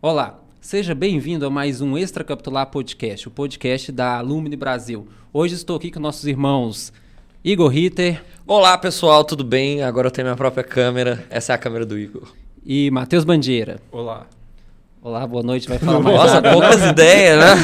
Olá, seja bem-vindo a mais um Extracapitular Podcast, o podcast da Alumni Brasil. Hoje estou aqui com nossos irmãos Igor Ritter. Olá pessoal, tudo bem? Agora eu tenho minha própria câmera. Essa é a câmera do Igor. E Matheus Bandeira. Olá. Olá, boa noite. Vai falar mais Nossa, poucas ideias, né?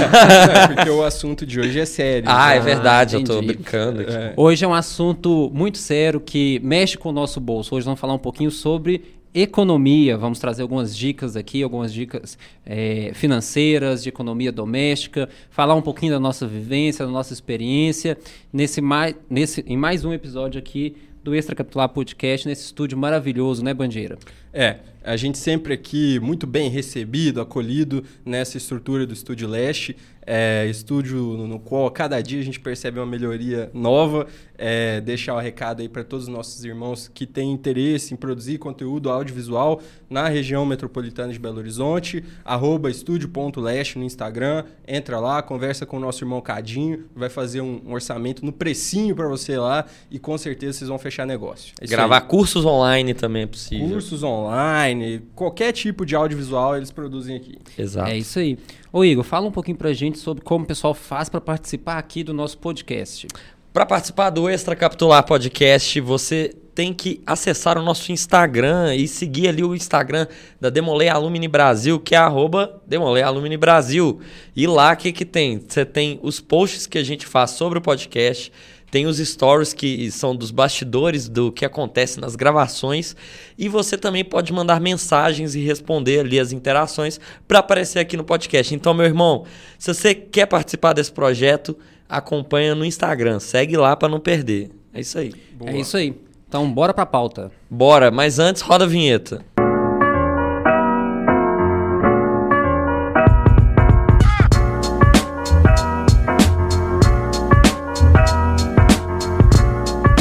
É porque o assunto de hoje é sério. Ah, é Ah, verdade, eu tô brincando aqui. É. Hoje é um assunto muito sério que mexe com o nosso bolso. Hoje vamos falar um pouquinho sobre economia. Vamos trazer algumas dicas aqui, algumas dicas eh, financeiras, de economia doméstica, falar um pouquinho da nossa vivência, da nossa experiência, nesse mais, nesse, em mais um episódio aqui do Extra Capitular Podcast, nesse estúdio maravilhoso, né, Bandeira? É, a gente sempre aqui muito bem recebido, acolhido nessa estrutura do Estúdio Leste, é, estúdio no, no qual cada dia a gente percebe uma melhoria nova. É, deixar o recado aí para todos os nossos irmãos que têm interesse em produzir conteúdo audiovisual na região metropolitana de Belo Horizonte, arroba estúdio.leste no Instagram, entra lá, conversa com o nosso irmão Cadinho, vai fazer um, um orçamento no precinho para você lá e com certeza vocês vão fechar negócio. É Gravar aí. cursos online também é possível. Cursos online, qualquer tipo de audiovisual eles produzem aqui. Exato. É isso aí. Ô Igor, fala um pouquinho pra gente sobre como o pessoal faz para participar aqui do nosso podcast. Para participar do Extra Capitular Podcast, você tem que acessar o nosso Instagram e seguir ali o Instagram da Demolei Alumni Brasil, que é arroba Demolei Brasil. E lá o que, que tem? Você tem os posts que a gente faz sobre o podcast, tem os stories que são dos bastidores do que acontece nas gravações e você também pode mandar mensagens e responder ali as interações para aparecer aqui no podcast. Então, meu irmão, se você quer participar desse projeto, acompanha no Instagram, segue lá para não perder. É isso aí. É isso aí. Então, bora pra pauta. Bora, mas antes roda a vinheta.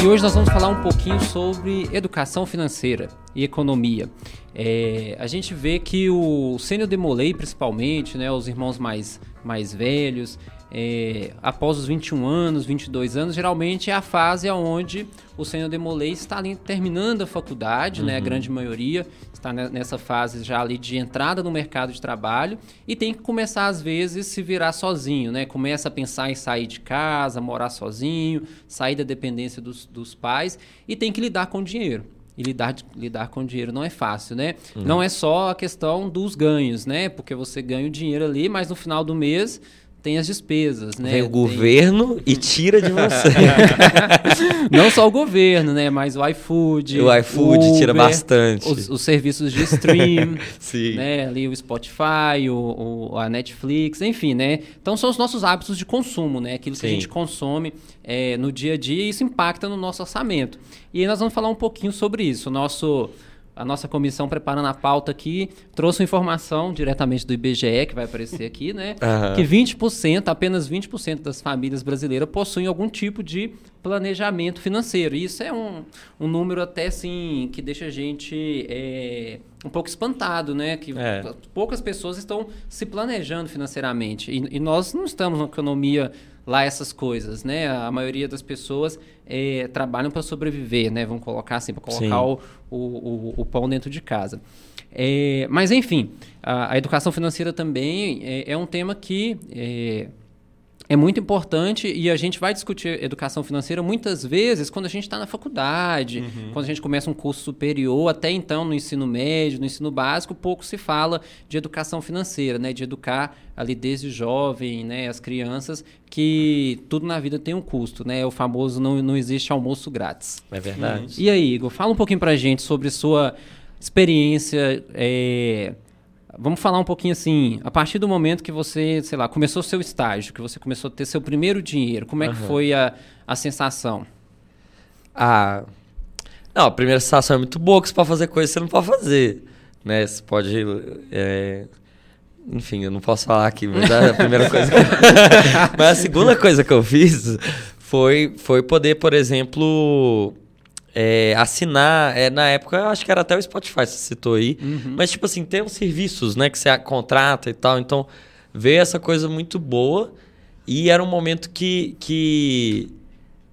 E hoje nós vamos falar um pouquinho sobre educação financeira e economia. É, a gente vê que o Sênior Demolei, principalmente, né, os irmãos mais, mais velhos, é, após os 21 anos, 22 anos, geralmente é a fase onde o Sênior Demolei está ali terminando a faculdade, né, a grande maioria está ne- nessa fase já ali de entrada no mercado de trabalho e tem que começar às vezes se virar sozinho, né? Começa a pensar em sair de casa, morar sozinho, sair da dependência dos, dos pais e tem que lidar com dinheiro. E lidar, lidar com dinheiro não é fácil, né? Não é só a questão dos ganhos, né? Porque você ganha o dinheiro ali, mas no final do mês tem as despesas, né? Vem o Tem- governo e tira de você. não só o governo, né? Mas o iFood. O iFood tira Uber, bastante. Os, os serviços de stream, Sim. né? Ali o Spotify, o, o- a Netflix, enfim, né? Então são os nossos hábitos de consumo, né? Aquilo que a Sim. gente consome é, no dia a dia e isso impacta no nosso orçamento. E aí nós vamos falar um pouquinho sobre isso. O nosso. A nossa comissão preparando a pauta aqui trouxe uma informação diretamente do IBGE, que vai aparecer aqui, né? Aham. Que 20%, apenas 20% das famílias brasileiras possuem algum tipo de planejamento financeiro. E isso é um, um número até assim que deixa a gente é, um pouco espantado, né? Que É. poucas pessoas estão se planejando financeiramente. E, e nós não estamos na economia lá essas coisas, né? A maioria das pessoas é, trabalham para sobreviver, né? Vamos colocar assim, para colocar o, o, o, o pão dentro de casa. É, mas enfim, a, a educação financeira também é, é um tema que é, muito importante e a gente vai discutir educação financeira muitas vezes quando a gente está na faculdade, quando a gente começa um curso superior, até então no ensino médio, no ensino básico, pouco se fala de educação financeira, né? De educar ali desde jovem, né? As crianças que tudo na vida tem um custo, né? O famoso não, não existe almoço grátis. É verdade. E aí, Igor, fala um pouquinho pra gente sobre sua experiência. é, Vamos falar um pouquinho assim, a partir do momento que você, sei lá, começou seu estágio, que você começou a ter seu primeiro dinheiro, como é que Aham. foi a, a sensação? Ah. Não, a primeira sensação é muito boa que você pode fazer coisas que você não pode fazer. Né? Você pode. é, Enfim, eu não posso falar aqui, mas a primeira coisa que... Mas a segunda coisa que eu fiz foi, foi poder, por exemplo, é, assinar. É, na época, eu acho que era até o Spotify, você citou aí. Mas, tipo assim, tem uns serviços né, que você contrata e tal. Então, veio essa coisa muito boa. E era um momento que, que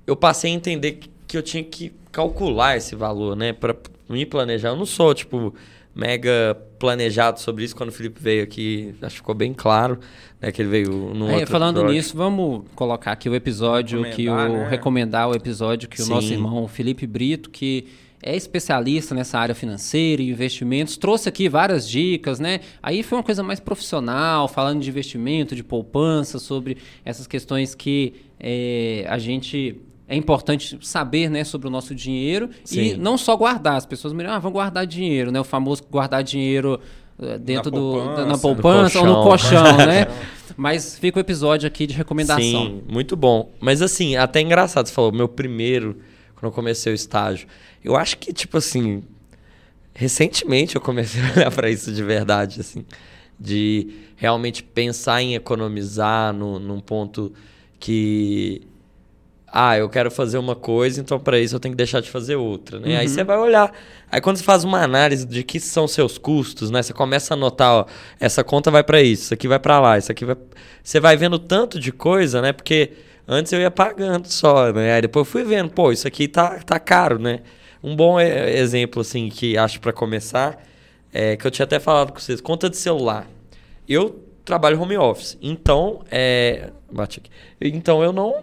eu passei a entender que, que eu tinha que calcular esse valor, né? Pra me planejar. Eu não sou, tipo, mega planejado sobre isso. Quando o Felipe veio aqui, acho que ficou bem claro, né? Que ele veio no É, outro falando episódio. nisso, vamos colocar aqui o episódio que o Recomendar, né? recomendar o episódio que o Sim. nosso irmão Felipe Brito, que é especialista nessa área financeira e investimentos, trouxe aqui várias dicas, né? Aí foi uma coisa mais profissional, falando de investimento, de poupança, sobre essas questões que é, a gente é importante saber, né, sobre o nosso dinheiro Sim. e não só guardar. As pessoas me ah, vão guardar dinheiro, né? O famoso guardar dinheiro eh, dentro do poupança. da- na poupança ou no colchão. colchão, né? Mas fica o episódio aqui de recomendação. Sim, muito bom. Mas assim, até engraçado, você falou, meu primeiro, quando eu comecei o estágio. Eu acho que, tipo assim, recentemente eu comecei a olhar para isso de verdade, assim. De realmente pensar em economizar no, num ponto que. Ah, eu quero fazer uma coisa, então para isso eu tenho que deixar de fazer outra, né? Aí você vai olhar. Aí quando você faz uma análise de que são seus custos, né? Você começa a anotar, ó, essa conta vai para isso, isso aqui vai para lá, isso aqui vai. Você vai vendo tanto de coisa, né? Porque antes eu ia pagando só, né? Aí depois eu fui vendo, pô, isso aqui tá, tá caro, né? Um bom exemplo, assim, que acho para começar, é que eu tinha até falado com vocês, conta de celular. Eu trabalho home office, então, é... Bate aqui. Então eu não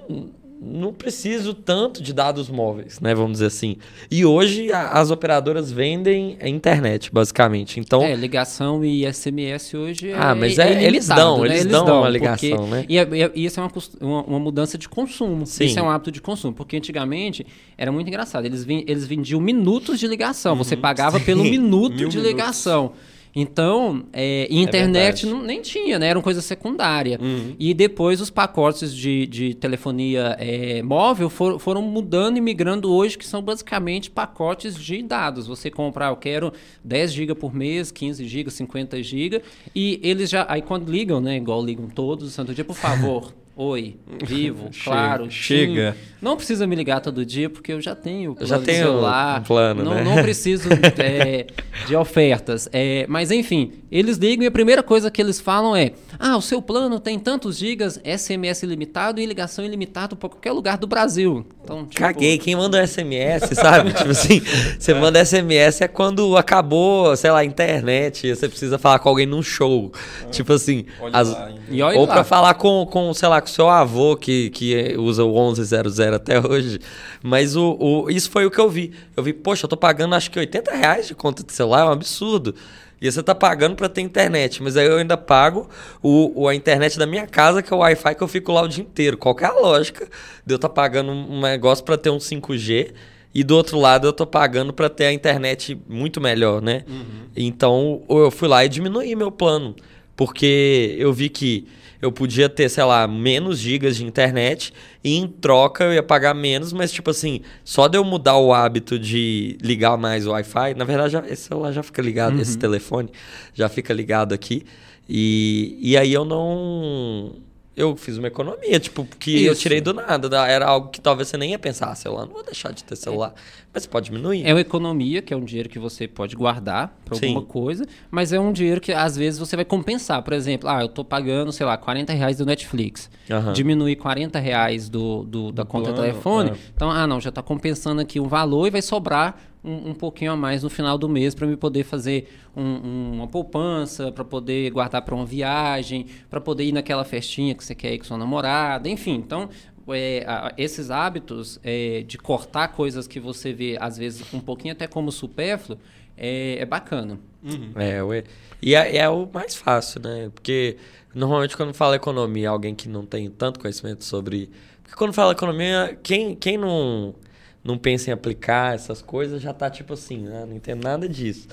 não preciso tanto de dados móveis, né? Vamos dizer assim. E hoje a- as operadoras vendem a internet, basicamente. Então, É, ligação e SMS hoje é Ah, mas é- eles ilimitado, dão, né? eles dão uma porque- ligação, né? E, é- e é- e isso é uma, uma, uma mudança de consumo. Sim. Isso é um hábito de consumo. Porque antigamente era muito engraçado. Eles, vin- eles vendiam minutos de ligação. Uhum. Você pagava pelo minuto Mil de minutos. ligação. Então, é, e internet verdade. não, nem tinha, né? Era uma coisa secundária. Uhum. E depois os pacotes de, de telefonia é, móvel for- foram mudando e migrando hoje, que são basicamente pacotes de dados. Você compra, ah, eu quero 10 GB por mês, 15 GB, 50 GB, e eles já, aí quando ligam, né, igual ligam todos, santo dia, por favor, oi, vivo, claro, chega. sim. Não precisa me ligar todo dia, porque eu já tenho Eu já tenho celular, um plano, não, né? não preciso é, de ofertas. É, mas enfim, eles ligam e a primeira coisa que eles falam é: ah, o seu plano tem tantos gigas, SMS ilimitado e ligação ilimitada para qualquer lugar do Brasil. Então, tipo, Caguei, quem manda um SMS, sabe? tipo assim, você manda SMS é quando acabou, sei lá, a internet, você precisa falar com alguém num show. Tipo assim, as-? E ou pra falar com, com, sei lá, com seu avô que, que usa o 1100 até hoje. Mas o, o, isso foi o que eu vi. Eu vi, poxa, eu tô pagando acho que 80 reais de conta de celular, é um absurdo. E você tá pagando pra ter internet, mas aí eu ainda pago o, o- a internet da minha casa, que é o Wi-Fi que eu fico lá o dia inteiro. Qual que é a lógica de eu estar pagando um negócio pra ter um 5G e do outro lado eu tô pagando pra ter a internet muito melhor, né? Então eu fui lá e diminuí meu plano, porque eu vi que eu podia ter, sei lá, menos gigas de internet e em troca eu ia pagar menos, mas tipo assim, só de eu mudar o hábito de ligar mais o Wi-Fi, na verdade já, esse celular já fica ligado, esse telefone já fica ligado aqui, e, e aí eu não... Eu fiz uma economia, tipo, que eu Isso. tirei do nada. da- Era algo que talvez você nem ia pensar, ah, celular, não vou deixar de ter celular. Mas você pode diminuir. É uma economia, que é um dinheiro que você pode guardar para Sim. alguma coisa, mas é um dinheiro que às vezes você vai compensar. Por exemplo, ah, eu tô pagando, sei lá, 40 reais do Netflix. Aham. Diminuir 40 reais do, do- da conta plano, telefone. é. Então, ah, não, já tá compensando aqui um valor e vai sobrar um, um pouquinho a mais no final do mês para me poder fazer um- um- uma poupança, para poder guardar para uma viagem, para poder ir naquela festinha que você quer ir com sua namorada, enfim. Então, é, a- esses hábitos é, de cortar coisas que você vê, às vezes, um pouquinho até como supérfluo, é, é bacana. É, ué. E é, é o mais fácil, né? Porque normalmente quando fala economia, alguém que não tem tanto conhecimento sobre. Porque quando fala economia, quem, quem não, não pensa em aplicar essas coisas já tá tipo assim, ah, não entendo nada disso.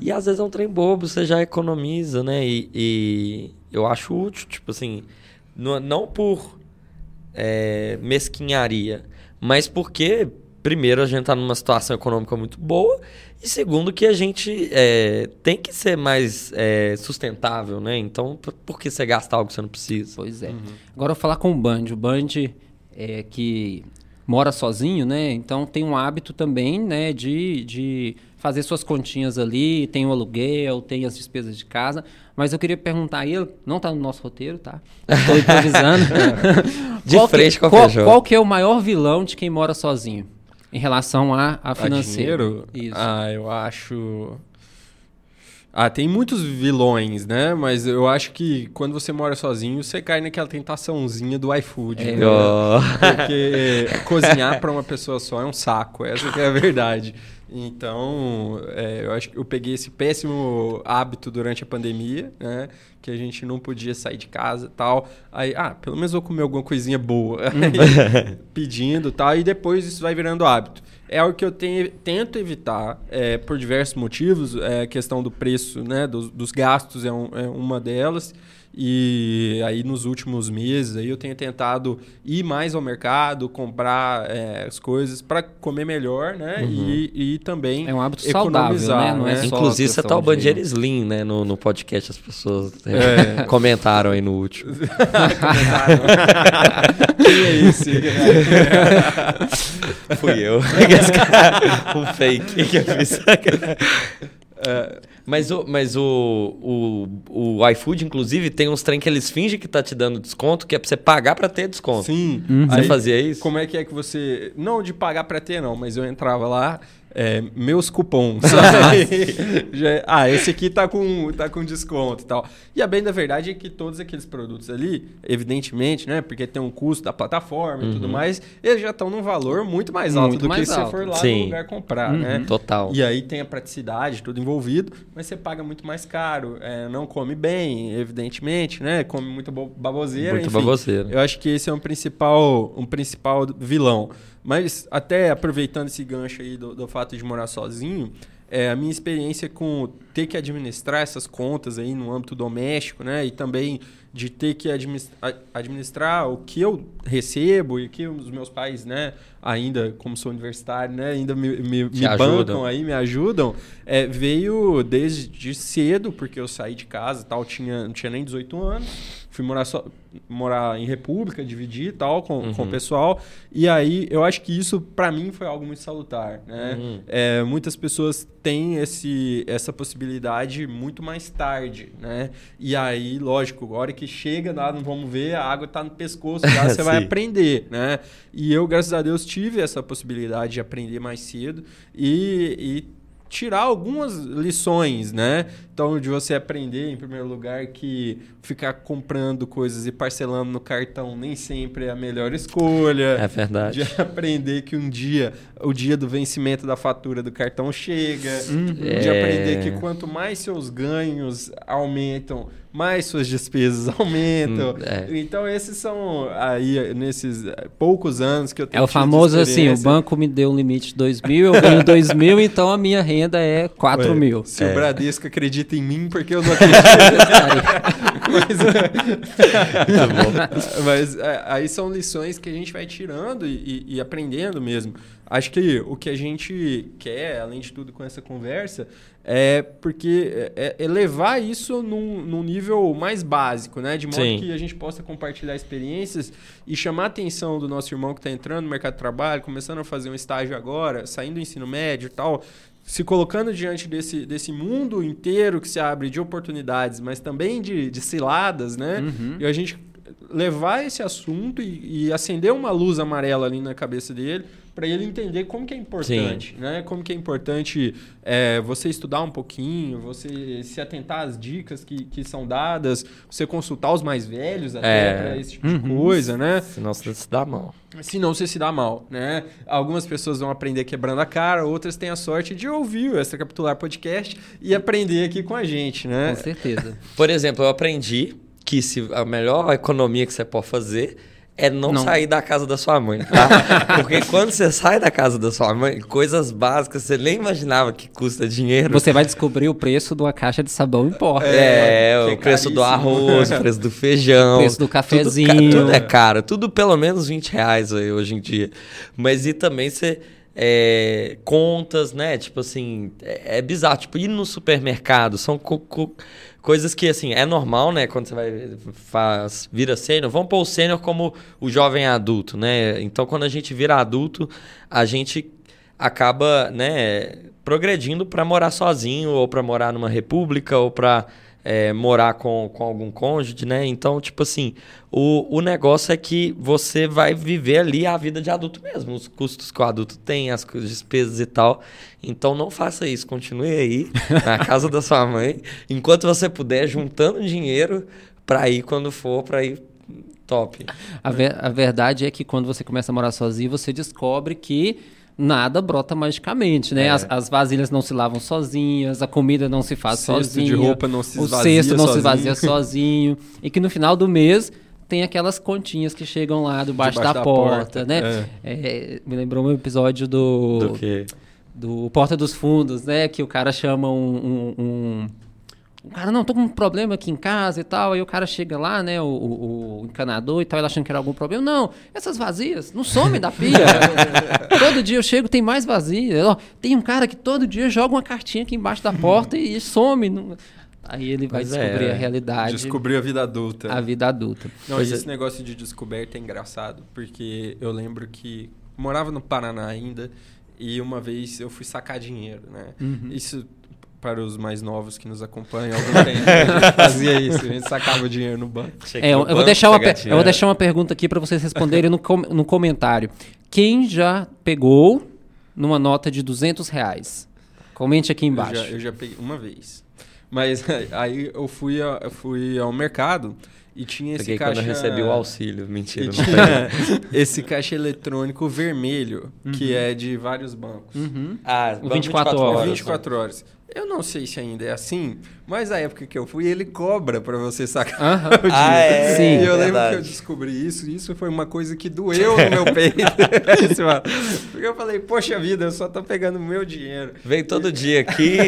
E às vezes é um trem bobo, você já economiza, né? E, e eu acho útil, tipo assim, não, não por é, mesquinharia, mas porque, primeiro, a gente está numa situação econômica muito boa, e segundo, que a gente é, tem que ser mais é, sustentável, né? Então, por, que você gastar algo que você não precisa? Pois é. Agora eu vou falar com o Band. O Band é que mora sozinho, né? Então tem um hábito também, né, de, de fazer suas continhas ali, tem o aluguel, tem as despesas de casa. Mas eu queria perguntar a ele, não tá no nosso roteiro, tá? Estou improvisando. De Qual que- frente com a qual, qual que é o maior vilão de quem mora sozinho? Em relação a, a A financeiro. dinheiro? Isso. Ah, eu acho. Ah, tem muitos vilões, né? Mas eu acho que quando você mora sozinho, você cai naquela tentaçãozinha do iFood. É. né? Ó. Porque cozinhar para uma pessoa só é um saco, essa que é a verdade. Então, é, eu acho que eu peguei esse péssimo hábito durante a pandemia, né? Que a gente não podia sair de casa e tal. Aí, ah, pelo menos vou comer alguma coisinha boa. Aí, pedindo e tal. E depois isso vai virando hábito. É algo que eu tenho- tento evitar é, por diversos motivos. É, a questão do preço, né? Dos, dos gastos é, um- é uma delas. E aí nos últimos meses aí eu tenho tentado ir mais ao mercado, comprar é, as coisas para comer melhor, né? E, e também É um hábito saudável, economizar, né? Não é né? Inclusive, você tá o de- Bandeira Slim, né? No, no podcast, as pessoas É. comentaram aí no último. Quem é esse? Fui eu. Um fake que eu fiz. Mas, o, mas o, o, o iFood, inclusive, tem uns trem que eles fingem que tá te dando desconto, que é pra você pagar pra ter desconto. Sim. Você Aí, fazia isso? Como é que é que você. Não de pagar pra ter, não, mas eu entrava lá, é, meus cupons. Já- ah, esse aqui tá com, tá com desconto e tal. E a bem da verdade é que todos aqueles produtos ali, evidentemente, né? Porque tem um custo da plataforma e tudo mais, eles já estão num valor muito mais alto Muito do mais que se alto. você for lá Sim. no lugar comprar, né? Total. E aí tem a praticidade, tudo envolvido, mas você paga muito mais caro. é, não come bem, evidentemente, né? Come muito bo- baboseira. Muito enfim. baboseira. Eu acho que esse é um principal, um principal vilão. Mas até aproveitando esse gancho aí do, do fato de morar sozinho, é, a minha experiência com ter que administrar essas contas aí no âmbito doméstico, né? E também de ter que administrar o que eu recebo e que os meus pais, né? Ainda, como sou universitário, né? Ainda me, me, me bancam aí, me ajudam. É, veio desde cedo, porque eu saí de casa e tal, tinha, não tinha nem 18 anos. Fui morar, só, morar em república, dividir e tal com, com o pessoal. E aí, eu acho que isso, para mim, foi algo muito salutar, né? Uhum. É, muitas pessoas têm esse, essa possibilidade muito mais tarde, né? E aí, lógico, a hora que chega, lá, não vamos ver, a água tá no pescoço, já você vai aprender, né? E eu, graças a Deus, tive essa possibilidade de aprender mais cedo e, e tirar algumas lições, né? Então, de você aprender, em primeiro lugar, que ficar comprando coisas e parcelando no cartão nem sempre é a melhor escolha. É verdade. De aprender que um dia, o dia do vencimento da fatura do cartão chega. De É. aprender que quanto mais seus ganhos aumentam, mais suas despesas aumentam. Hum, é. Então, esses são aí, nesses poucos anos que eu tenho É o famoso assim, o banco me deu um limite de 2 mil, eu ganho 2 mil, então a minha renda é 4 Ué, mil. Se É. o Bradesco acredita em mim, porque eu não acredito. mas, mas, é, aí são lições que a gente vai tirando e- e aprendendo mesmo. Acho que o que a gente quer, além de tudo, com essa conversa, é porque é, é levar isso num, num nível mais básico, né? De modo Sim. que a gente possa compartilhar experiências e chamar a atenção do nosso irmão que está entrando no mercado de trabalho, começando a fazer um estágio agora, saindo do ensino médio e tal, se colocando diante desse, desse mundo inteiro que se abre de oportunidades, mas também de, de ciladas, né? Uhum. E a gente levar esse assunto e, e acender uma luz amarela ali na cabeça dele para ele entender como que é importante, né? Como que é importante é, você estudar um pouquinho, você se atentar às dicas que, que são dadas, você consultar os mais velhos até É. para esse tipo de coisa, né? Senão você se dá mal. Senão você se dá mal, né? Algumas pessoas vão aprender quebrando a cara, outras têm a sorte de ouvir o Extra Capitular Podcast e aprender aqui com a gente, né? Com certeza. Por exemplo, eu aprendi que se a melhor economia que você pode fazer é não, Não. sair da casa da sua mãe, tá? Porque quando você sai da casa da sua mãe, coisas básicas você nem imaginava que custa dinheiro. Você vai descobrir o preço de uma caixa de sabão em pó. É, É, o preço do caríssimo. arroz, o preço do feijão. O preço do tudo ca- cafezinho. Tudo, é caro, tudo pelo menos 20 reais aí, hoje em dia. Mas e também você. é, contas, né? Tipo assim, é, é bizarro. Tipo, ir no supermercado são co- co- coisas que, assim, é normal, né? Quando você vai faz, vira sênior. Vamos pôr o sênior como o jovem adulto, né? Então, quando a gente vira adulto, a gente acaba, né, progredindo para morar sozinho ou para morar numa república ou para é, morar com, com algum cônjuge, né? Então, tipo assim, o, o negócio é que você vai viver ali a vida de adulto mesmo, os custos que o adulto tem, as despesas e tal. Então não faça isso, continue aí na casa da sua mãe, enquanto você puder, juntando dinheiro para ir quando for, para ir top. A, ver, a verdade é que quando você começa a morar sozinho, você descobre que nada brota magicamente, né? É. As, as, vasilhas não se lavam sozinhas, a comida não se faz cesto sozinha. de roupa não se esvazia O cesto não sozinho. se vazia sozinho. e que no final do mês tem aquelas continhas que chegam lá debaixo, debaixo da, da, porta, porta né? É. É, me lembrou um episódio do... Do quê? Do Porta dos Fundos, né? Que o cara chama um, um, um o cara, não, tô com um problema aqui em casa e tal. Aí o cara chega lá, né, o, o, o encanador e tal, ele achando que era algum problema. Não, essas vazias não somem da pia. todo dia eu chego, tem mais vazia. tem um cara que todo dia joga uma cartinha aqui embaixo da porta e, some. Aí ele vai Mas descobrir é, a realidade. Descobrir a vida adulta. A vida adulta. Não, pois esse é. negócio de descoberta é engraçado, porque eu lembro que morava no Paraná ainda e uma vez eu fui sacar dinheiro, né? Uhum. Isso para os mais novos que nos acompanham, algum tempo a gente fazia isso, a gente sacava o dinheiro no banco. É, eu, banco, vou deixar uma, eu vou deixar uma pergunta aqui para vocês responderem no, com, no comentário. Quem já pegou numa nota de 200 reais? Comente aqui embaixo. Eu já, eu já peguei uma vez. Mas aí eu fui, a, eu fui ao mercado e tinha esse Peguei caixa... quando eu recebi o auxílio. Mentira, não tinha esse caixa eletrônico vermelho, uhum. que é de vários bancos. Uhum. Ah, 24, 24 horas. 24 horas. Eu não sei se ainda é assim, mas a época que eu fui, ele cobra para você sacar uh -huh. o dinheiro. Ah, é? Sim, e eu verdade. lembro que eu descobri isso, e isso foi uma coisa que doeu no meu peito. Porque eu falei, poxa vida, eu só tô pegando o meu dinheiro. Vem todo dia aqui.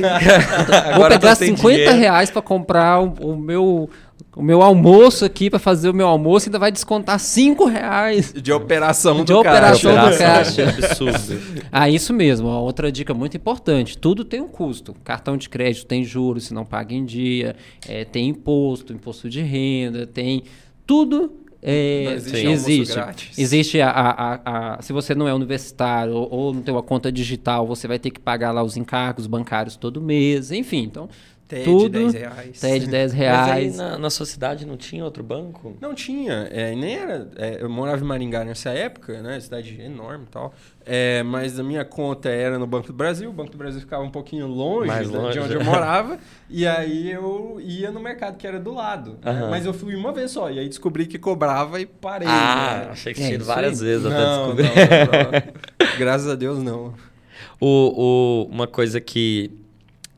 Vou pegar 50 dinheiro. reais para comprar o, o meu o meu almoço aqui para fazer o meu almoço ainda vai descontar 5 reais. De operação de do operação caixa. do caixa. absurdo. Ah, isso mesmo. Ó, outra dica muito importante. Tudo tem um custo. Cartão de crédito tem juros, se não paga em dia. É, tem imposto, imposto de renda, tem... Tudo é, existe. Existe, existe a, a, a, se você não é universitário ou, ou não tem uma conta digital, você vai ter que pagar lá os encargos bancários todo mês, enfim. Então, TED Tudo, 10 reais. TED 10 reais. Mas aí na, na sua cidade não tinha outro banco? Não tinha. É, nem era. É, eu morava em Maringá nessa época, né? Cidade enorme e tal. É, mas a minha conta era no Banco do Brasil. O Banco do Brasil ficava um pouquinho longe, Mais longe. de onde eu morava. e aí eu ia no mercado que era do lado. Né? Mas eu fui uma vez só. E aí descobri que cobrava e parei. Ah, né? achei que tinha é, várias aí? vezes não, até descobrir. Não, não, Graças a Deus, não. O, o, uma coisa que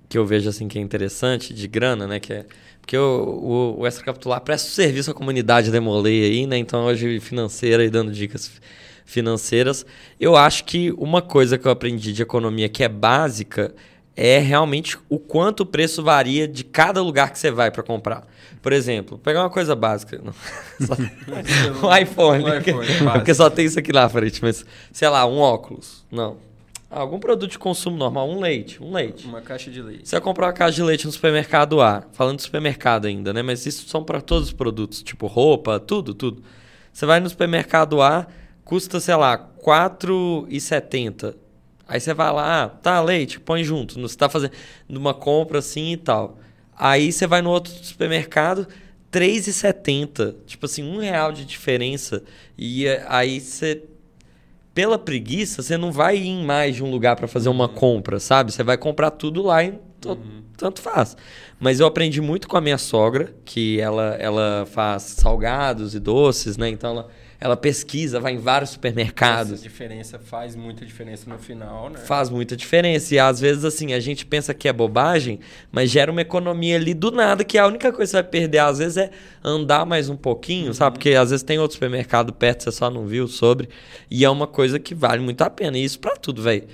que eu vejo assim que é interessante de grana, né? Que é, porque o, o, o extracapitular presta serviço à comunidade Demolei aí, né? Então hoje financeira e dando dicas financeiras. Eu acho que uma coisa que eu aprendi de economia que é básica é realmente o quanto o preço varia de cada lugar que você vai para comprar. Por exemplo, pegar uma coisa básica. Só... um iPhone. Um iPhone porque só tem isso aqui lá frente, mas sei lá, um óculos. Não. Algum produto de consumo normal, um leite, um leite. Uma caixa de leite. Você vai comprar uma caixa de leite no supermercado A, falando do supermercado ainda, né? Mas isso são para todos os produtos, tipo roupa, tudo, tudo. Você vai no supermercado A, custa, sei lá, R$ 4,70. Aí você vai lá, ah, tá, leite, põe junto. Você está fazendo uma compra assim e tal. Aí você vai no outro supermercado, R$ 3,70. Tipo assim, um real de diferença. E aí você pela preguiça, você não vai ir em mais de um lugar para fazer uma uhum. compra, sabe? Você vai comprar tudo lá e uhum. tanto faz. Mas eu aprendi muito com a minha sogra, que ela, ela faz salgados e doces, né? Então ela ela pesquisa, vai em vários supermercados. Essa diferença faz muita diferença no final, né? Faz muita diferença. E às vezes, assim, a gente pensa que é bobagem, mas gera uma economia ali do nada, que a única coisa que você vai perder, às vezes, é andar mais um pouquinho, uhum. sabe? Porque às vezes tem outro supermercado perto, você só não viu sobre. E é uma coisa que vale muito a pena. E isso para tudo, velho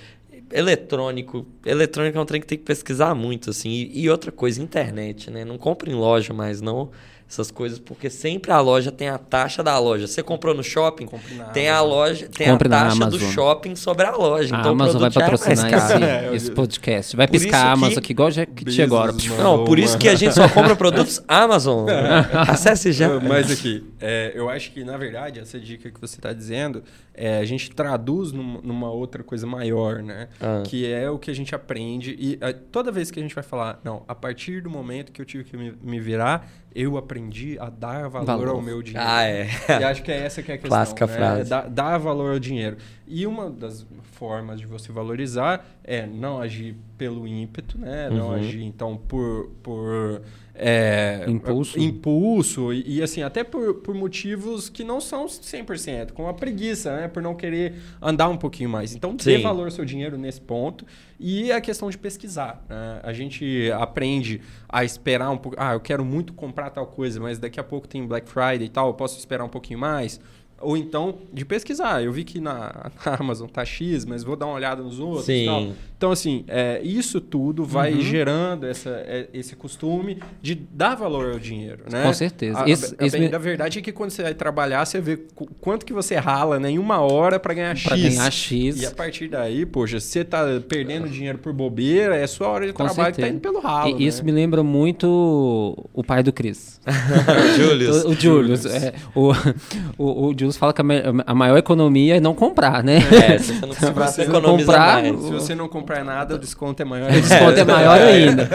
eletrônico. Eletrônico é um trem que tem que pesquisar muito, assim. E, e, outra coisa, internet, né? Não compra em loja mais, não. Essas coisas, porque sempre a loja tem a taxa da loja. Você comprou no shopping, Compre na tem a Amazon. loja, tem Compre a na taxa do Amazon. shopping sobre a loja. A Então o Amazon vai é patrocinar esse, É, esse eu- podcast. Vai Por piscar a Amazon que- aqui, igual já que tinha agora. Mano. Não, por isso que a gente só compra produtos Amazon. Acesse já. Mas aqui, é, eu acho que, na verdade, essa dica que você está dizendo, é, a gente traduz num- numa outra coisa maior, né? Ah. Que é o que a gente aprende. E a- toda vez que a gente vai falar, não, a partir do momento que eu tive que me, me virar, eu aprendi a dar valor, Valor. ao meu dinheiro. Ah, é. E acho que é essa que é a questão. Clássica né? frase. É dar, dar valor ao dinheiro. E uma das formas de você valorizar é não agir pelo ímpeto, né? Não Uhum. agir, então, por... por é, Impulso. impulso e, e, assim, até por, por motivos que não são 100%, como a preguiça, né? Por não querer andar um pouquinho mais. Então, dê Sim. valor ao seu dinheiro nesse ponto. E a questão de pesquisar. né? A gente aprende a esperar um pouco. Ah, eu quero muito comprar tal coisa, mas daqui a pouco tem Black Friday e tal, eu posso esperar um pouquinho mais. Ou então, de pesquisar. Eu vi que na, na Amazon tá X, mas vou dar uma olhada nos outros e Sim. tal. Então, assim, é, isso tudo vai Uhum. gerando essa, é, esse costume de dar valor ao dinheiro, né? Com certeza. A, Esse- a, esse bem me- da verdade é que quando você vai trabalhar, você vê qu- quanto que você rala né, em uma hora para ganhar Pra X. ganhar X. E a partir daí, poxa, você tá perdendo dinheiro por bobeira, é sua hora de Com trabalho que tá certeza. indo pelo ralo. E isso né? me lembra muito o pai do Cris. Julius. O, o Julius. é, o, o, o Julius fala que a, maior economia é não comprar, né? É, se você não comprar, você você não economiza comprar, mais. Se você não comprar nada, o desconto é maior. O desconto é maior ainda.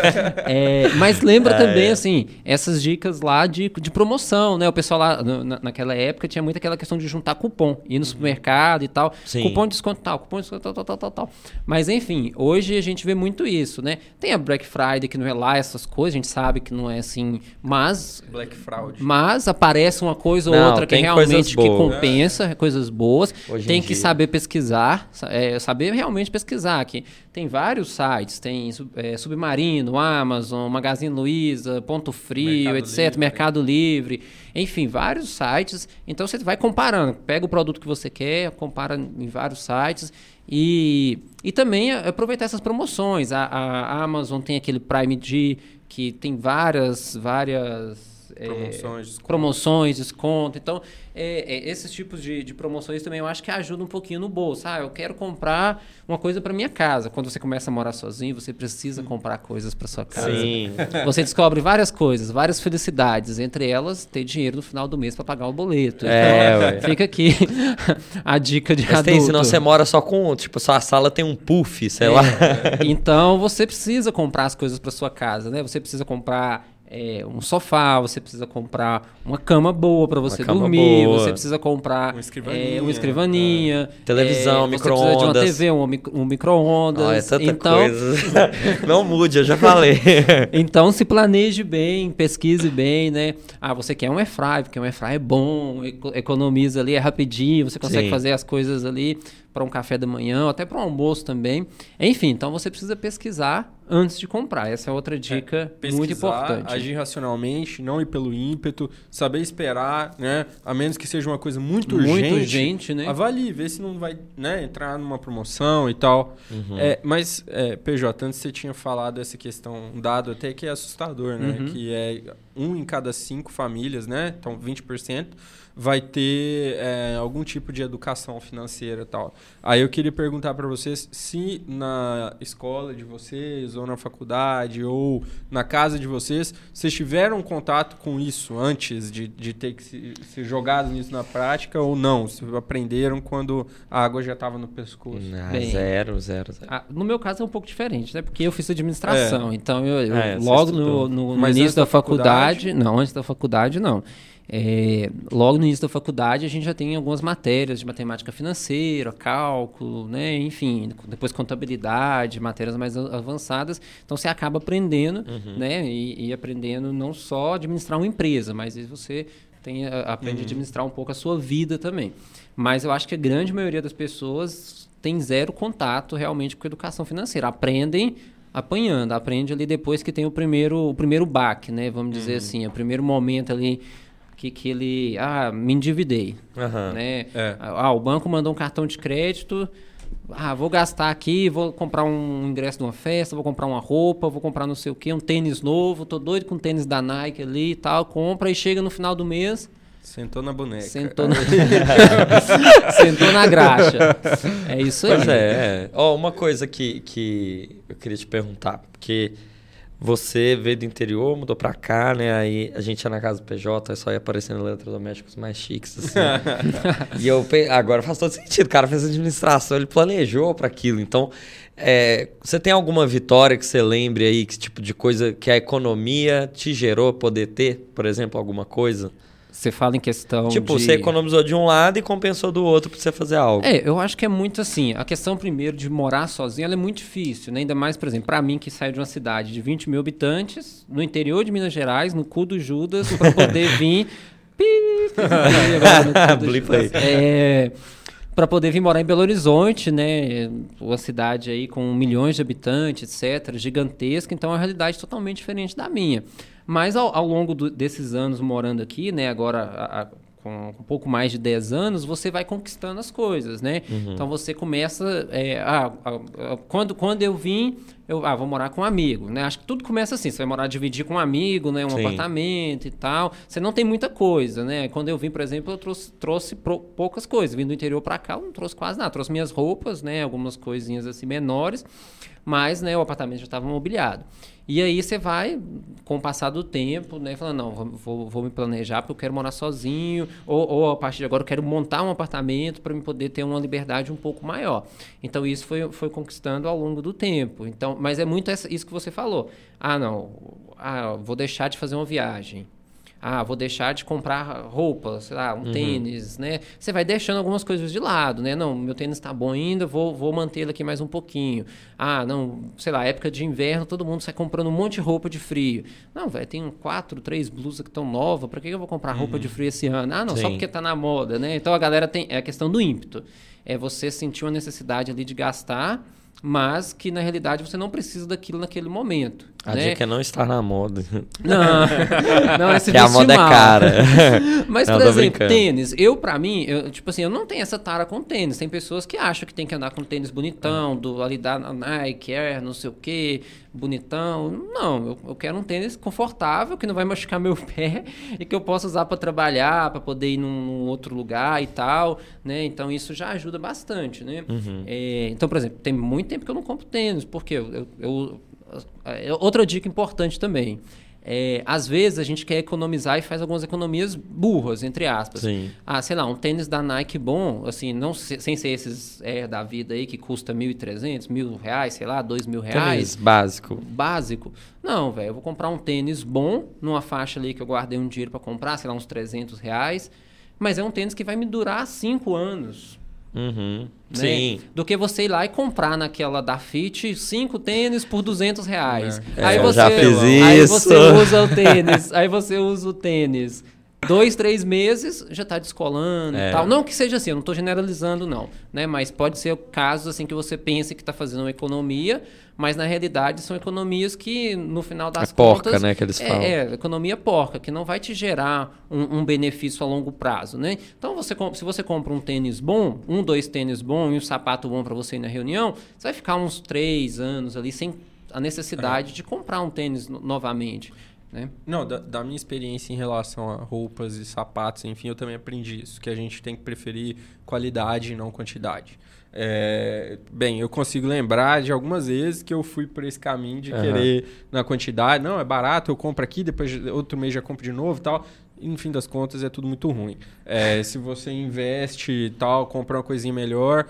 É, mas lembra Ah, também, é. assim, essas dicas lá de, de promoção, né? O pessoal lá, na, naquela época, tinha muito aquela questão de juntar cupom. Ir no supermercado e tal. Sim. Cupom de desconto tal, cupom de desconto tal, tal, tal, tal, tal. Mas, enfim, hoje a gente vê muito isso, né? Tem a Black Friday, que não é lá essas coisas, a gente sabe que não é assim, mas... Black Fraud. Mas aparece uma coisa ou Não, outra que realmente que boas. compensa, coisas boas. Hoje em tem que dia. saber pesquisar, sa- é, saber realmente pesquisar aqui. Tem vários sites, tem é, Submarino, Amazon, Magazine Luiza, Ponto Frio, Mercado etc, Livre. Mercado Livre, enfim, vários sites. Então você vai comparando, pega o produto que você quer, compara em vários sites e, e também a- aproveitar essas promoções. A, a Amazon tem aquele Prime Day que tem várias, várias é, Promoções, desconto. promoções, desconto. Então, é, é, esses tipos de, de promoções também eu acho que ajudam um pouquinho no bolso. Ah, eu quero comprar uma coisa para minha casa. Quando você começa a morar sozinho, você precisa comprar coisas para sua casa. Sim. Você descobre várias coisas, várias felicidades, entre elas ter dinheiro no final do mês para pagar o boleto. É, então, ué. fica aqui a dica de Mas tem, adulto. senão você mora só com. Tipo, sua sala tem um puff, sei É. lá. Então você precisa comprar as coisas para sua casa, né? Você precisa comprar é, um sofá, você precisa comprar uma cama boa para você dormir, boa. você precisa comprar Uma escrivaninha, é, uma escrivaninha, Televisão, é, Você precisa de uma micro-ondas. TV, um, um micro-ondas. Ó, é tanta então, coisa. Não mude, eu já falei. então se planeje bem, pesquise bem, né? Ah, você quer um airfryer, porque um airfryer é bom, eco- economiza ali, é rapidinho, você consegue Sim. fazer as coisas ali para um café da manhã, ou até para um almoço também. Enfim, então você precisa pesquisar antes de comprar. Essa é outra dica muito Pesquisar, importante. agir racionalmente, não ir pelo ímpeto, saber esperar, né? A menos que seja uma coisa muito, Muito urgente. urgente, né? Avalie, vê se não vai né, entrar numa promoção e tal. Uhum. É, mas, é, PJ, antes você tinha falado essa questão, um dado até que é assustador, né? Uhum. Que é um em cada cinco famílias, né? Então, 20% vai ter é, algum tipo de educação financeira e tal. Aí eu queria perguntar para vocês se na escola de vocês, ou na faculdade, ou na casa de vocês, vocês tiveram contato com isso antes de, de ter que se, ser jogado nisso na prática ou não? Se aprenderam quando a água já estava no pescoço? Ah, Bem. zero, zero, zero. Ah, no meu caso é um pouco diferente, né? Porque eu fiz administração, então eu, eu É, logo estudou. no, no- no início da da faculdade? faculdade, não, antes da faculdade não. É, logo no início da faculdade a gente já tem algumas matérias de matemática financeira, cálculo, né? Enfim, depois contabilidade, matérias mais avançadas. Então você acaba aprendendo, Uhum. né? E, e aprendendo não só administrar uma empresa, mas você tem, aprende a administrar um pouco a sua vida também. Mas eu acho que a grande maioria das pessoas tem zero contato realmente com educação financeira. Aprendem apanhando, aprende ali depois que tem o primeiro, o primeiro baque, né? Vamos dizer assim, o primeiro momento ali que, que ele, ah, me endividei, Aham. né? É. Ah, o banco mandou um cartão de crédito, ah, vou gastar aqui, vou comprar um ingresso de uma festa, vou comprar uma roupa, vou comprar não sei o que, um tênis novo, tô doido com tênis da Nike ali e tal, compra e chega no final do mês. Sentou na boneca. Sentou na, Sentou na graxa. É isso aí. Pois é. Ó, uma coisa que, que eu queria te perguntar, porque você veio do interior, mudou pra cá, né? Aí a gente ia na casa do PJ, só ia aparecendo eletrodomésticos mais chiques, assim. e eu agora faz todo sentido. O cara fez administração, ele planejou para aquilo. Então, é, você tem alguma vitória que você lembre aí, que tipo de coisa que a economia te gerou poder ter, por exemplo, alguma coisa? Você fala em questão tipo, de... você economizou de um lado e compensou do outro pra você fazer algo. É, eu acho que é muito assim. A questão, primeiro, de morar sozinho, ela é muito difícil, né? Ainda mais, por exemplo, para mim que saio de uma cidade de 20 mil habitantes, no interior de Minas Gerais, no cu do Judas, para poder vir. Pi, Blipa aí. É, para poder vir morar em Belo Horizonte, né? Uma cidade aí com milhões de habitantes, etc., gigantesca, então é uma realidade totalmente diferente da minha. Mas ao, ao longo do- desses anos morando aqui, né? Agora a- a- com um pouco mais de 10 anos, você vai conquistando as coisas, né? Então você começa. é, ah, ah, ah, quando, quando eu vim, eu ah, vou morar com um amigo, né? Acho que tudo começa assim. Você vai morar dividir com um amigo, né? Um Sim. apartamento e tal. Você não tem muita coisa, né? Quando eu vim, por exemplo, eu trouxe, trouxe poucas coisas. Vim do interior para cá, eu não trouxe quase nada. Trouxe minhas roupas, né? Algumas coisinhas assim menores, mas né, o apartamento já estava mobiliado. E aí você vai, com o passar do tempo, né, falando, não, vou, vou, me planejar porque eu quero morar sozinho, ou, ou a partir de agora eu quero montar um apartamento para me poder ter uma liberdade um pouco maior. Então isso foi, foi conquistando ao longo do tempo. Então, mas é muito essa- isso que você falou. Ah, não, ah, vou deixar de fazer uma viagem. Ah, vou deixar de comprar roupa, sei lá, um tênis, né? Você vai deixando algumas coisas de lado, né? Não, meu tênis está bom ainda, vou, vou mantê-lo aqui mais um pouquinho. Ah, não, sei lá, época de inverno, todo mundo sai comprando um monte de roupa de frio. Não, velho, tem quatro, três blusas que estão novas, para que eu vou comprar roupa de frio esse ano? Ah, não, só Sim. porque tá na moda, né? Então a galera tem, é a questão do ímpeto. É você sentir uma necessidade ali de gastar, mas que na realidade você não precisa daquilo naquele momento. A né? dica é não estar na moda. Não, não é se que a moda é mal. cara. Mas, Não, por exemplo, tênis. Eu, pra mim, eu, tipo assim, eu não tenho essa tara com tênis. Tem pessoas que acham que tem que andar com tênis bonitão, do ali da Nike, Air, não sei o que, bonitão. Não, eu, eu quero um tênis confortável, que não vai machucar meu pé e que eu possa usar pra trabalhar, pra poder ir num, num outro lugar e tal, né? Então isso já ajuda bastante, né? Uhum. É, então, por exemplo, tem muito tempo que eu não compro tênis, porque eu, eu- eu- é, outra dica importante também. É, às vezes a gente quer economizar e faz algumas economias burras, entre aspas. Sim. Ah, sei lá, um tênis da Nike bom, assim, não se- sem ser esses é, da vida aí que custa 1.300, mil reais, sei lá, dois mil reais. Tênis básico. Básico. Não, velho, eu vou comprar um tênis bom, numa faixa ali que eu guardei um dinheiro para comprar, sei lá, uns 300 reais. Mas é um tênis que vai me durar cinco anos. Uhum. né? Sim. Do que você ir lá e comprar naquela da Fit cinco tênis por 200 reais. É, aí eu você, já fiz aí isso. você usa o tênis, aí você usa o tênis. Dois, três meses já tá descolando É. e tal. Não que seja assim, eu não tô generalizando, não. Né? Mas pode ser casos assim que você pense que tá fazendo uma economia, mas na realidade são economias que, no final das É porca, contas. né, que eles é, falam. É, economia porca, que não vai te gerar um, um benefício a longo prazo, né? Então, você, se você compra um tênis bom, um, dois tênis bom e um sapato bom para você ir na reunião, você vai ficar uns três anos ali sem a necessidade de comprar um tênis no- novamente, né? Não, da, da minha experiência em relação a roupas e sapatos, enfim, eu também aprendi isso, que a gente tem que preferir qualidade e não quantidade. É, bem, eu consigo lembrar de algumas vezes que eu fui por esse caminho de Aham. querer na quantidade, não, é barato, eu compro aqui, depois outro mês já compro de novo e tal. E, no fim das contas é tudo muito ruim. É, se você investe e tal, compra uma coisinha melhor,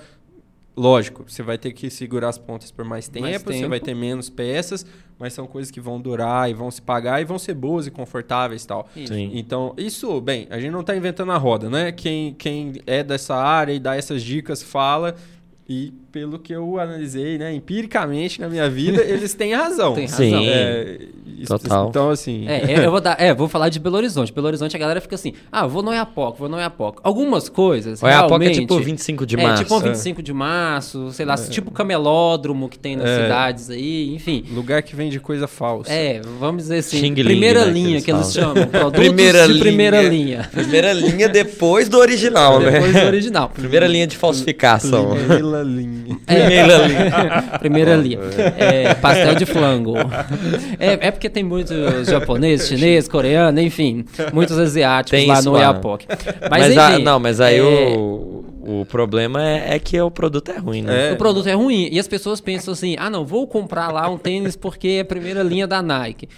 lógico, você vai ter que segurar as pontas por mais tempo, Mais você tempo. vai ter menos peças, mas são coisas que vão durar e vão se pagar e vão ser boas e confortáveis e tal. Sim. Então, isso, bem, a gente não está inventando a roda, né? Quem, quem é dessa área e dá essas dicas fala. E pelo que eu analisei, né, empiricamente na minha vida, eles têm razão. Tem Sim. razão. É, isso- Total. Então, assim. É, é, eu vou dar, é, vou falar de Belo Horizonte. Belo Horizonte a galera fica assim: "Ah, vou no Iapoc, vou no Iapoc". Algumas coisas, O Iapoc é tipo 25 de é, março. tipo um 25 de março, sei lá, tipo camelódromo que tem nas É. cidades aí, enfim. Lugar que vende coisa falsa. É, vamos dizer assim, Xing primeira né, que linha eles que eles chamam, Primeira de primeira linha. linha. Primeira linha depois do original, Depois né? do original. Primeira linha de falsificação. Primeira linha. Primeira linha. Primeira linha. É, pastel de flango. É, é porque tem muitos japoneses, chineses, coreanos, enfim, muitos asiáticos Tem lá isso no. Oiapoque. Mas, Mas, a- não, mas aí é, o, o problema é, é que o produto é ruim, né? É. O produto é ruim. E as pessoas pensam assim: ah, não, vou comprar lá um tênis porque é a primeira linha da Nike.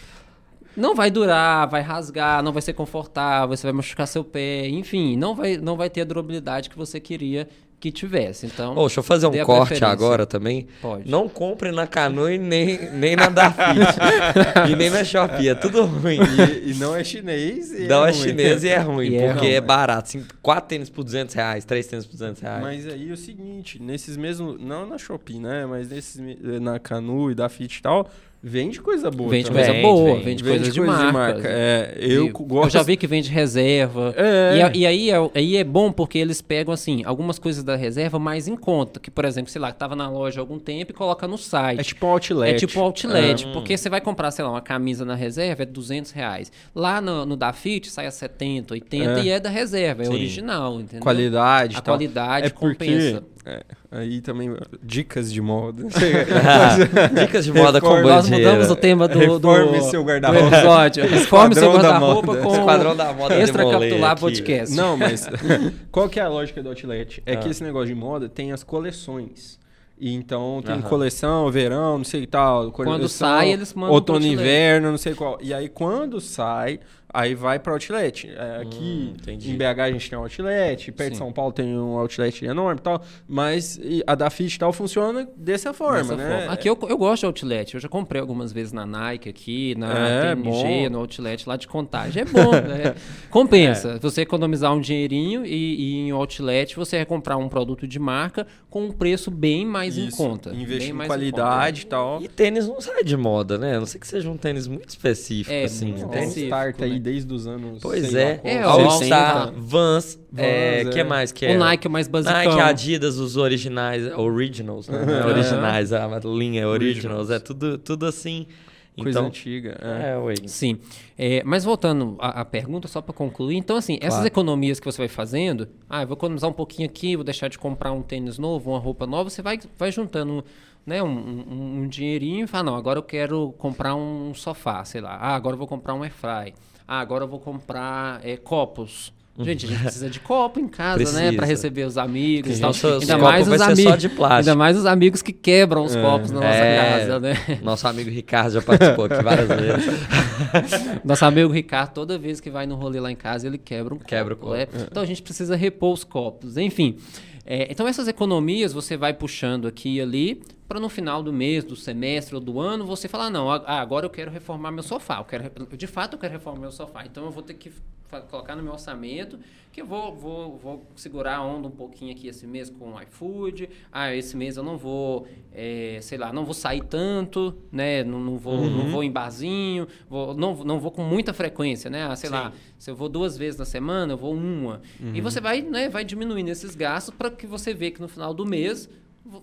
Não vai durar, vai rasgar, não vai ser confortável, você vai machucar seu pé, enfim, não vai, não vai ter a durabilidade que você queria que tivesse. Então, Ô, deixa eu fazer um corte agora também. Pode. Não compre na Canoe nem, nem na Dafit. e nem na Shopee. É tudo ruim. E, e não é chinês. E Não é ruim. chinês e é ruim, E é porque ruim. é barato. Assim, quatro tênis por 200 reais, três tênis por 200 reais. Mas aí é o seguinte, nesses mesmos. Não na Shopee, né? Mas nesses na Canu e da Fit e tal, vende coisa boa. Vende também. coisa Vende, boa, vende. vende, Vende coisa de coisa de marca. marca, é, eu E gosto- Eu já vi que vende reserva. É. E, a- e aí, é, aí é bom porque eles pegam, assim, algumas coisas da reserva mais em conta. Que, por exemplo, sei lá, tava na loja há algum tempo e coloca no site. É tipo um outlet. É tipo outlet, porque você vai comprar, sei lá, uma camisa na reserva é 200 reais. Lá no, no Dafit sai a 70, 80 É. e é da reserva, é Sim. original, entendeu? Qualidade. A tal. qualidade é porque, compensa. É, aí também, dicas de moda. Dicas de moda com Reforma- Nós bandeira. mudamos o tema do, do, Reforme seu do guarda-roupa. episódio. Reforme seu guarda-roupa com Esquadrão da moda Extra Capitular aqui. Podcast. Não, mas qual que é a lógica do outlet? É Ah. que esse negócio de moda tem as coleções. E então tem Aham. coleção, verão, não sei e tal. Quando coleção, sai, eles mandam Outono e inverno, não sei qual. E aí quando sai, aí vai pra outlet. É, aqui Hum, em BH a gente tem um outlet, perto de Sim. São Paulo tem um outlet enorme e tal. Mas a da Fit e tal funciona dessa forma, Dessa né? forma. Aqui eu, eu gosto de outlet. Eu já comprei algumas vezes na Nike aqui, na É, TNG, bom. no outlet lá de contagem. É bom, né? Compensa. Você economizar um dinheirinho e, e em outlet você vai comprar um produto de marca com um preço bem mais em Isso, conta. Investir bem em mais qualidade e tal. E tênis não sai de moda, né? A não sei que seja um tênis muito específico, É, assim. muito um All tênis- específico, Start aí desde os anos. Pois é. qual, É, All 80. Star, Vans, é, Vans, que é. mais que O é? Nike é mais basicão. Nike, Adidas, os originais, originals, né? É originais, a linha originals, é tudo, tudo assim. Coisa Então, antiga. É. é, ué. Sim. É, mas voltando à, à pergunta, só para concluir. Então, assim, essas Claro. economias que você vai fazendo, ah, eu vou economizar um pouquinho aqui, vou deixar de comprar um tênis novo, uma roupa nova, você vai, vai juntando né, um, um, um dinheirinho e fala, não, agora eu quero comprar um sofá, sei lá. Ah, agora eu vou comprar um airfry. Ah, agora eu vou comprar é, copos. Gente, a gente precisa de copo em casa, né? Precisa. Para receber os amigos e tal. seus Ainda mais os só amigos. Ainda mais os amigos que quebram os copos na nossa É. casa, né? Nosso amigo Ricardo já participou aqui várias vezes. Nosso amigo Ricardo, toda vez que vai no rolê lá em casa, ele quebra um Quebra o copo. copo. é. Então a gente precisa repor os copos. Enfim. é, então essas economias você vai puxando aqui e ali para no final do mês, do semestre ou do ano você falar não, ah, agora eu quero reformar meu sofá. Eu quero, de fato eu quero reformar meu sofá. Então eu vou ter que colocar no meu orçamento que eu vou, vou, vou segurar a onda um pouquinho aqui esse mês com o iFood. Ah, esse mês eu não vou, é, sei lá, não vou sair tanto, né? Não, não vou, Uhum. não vou em barzinho, vou, não, não vou com muita frequência, né? Ah, sei lá, se eu vou duas vezes na semana, eu vou uma. Uhum. E você vai, né, vai diminuindo esses gastos para que você vê que no final do mês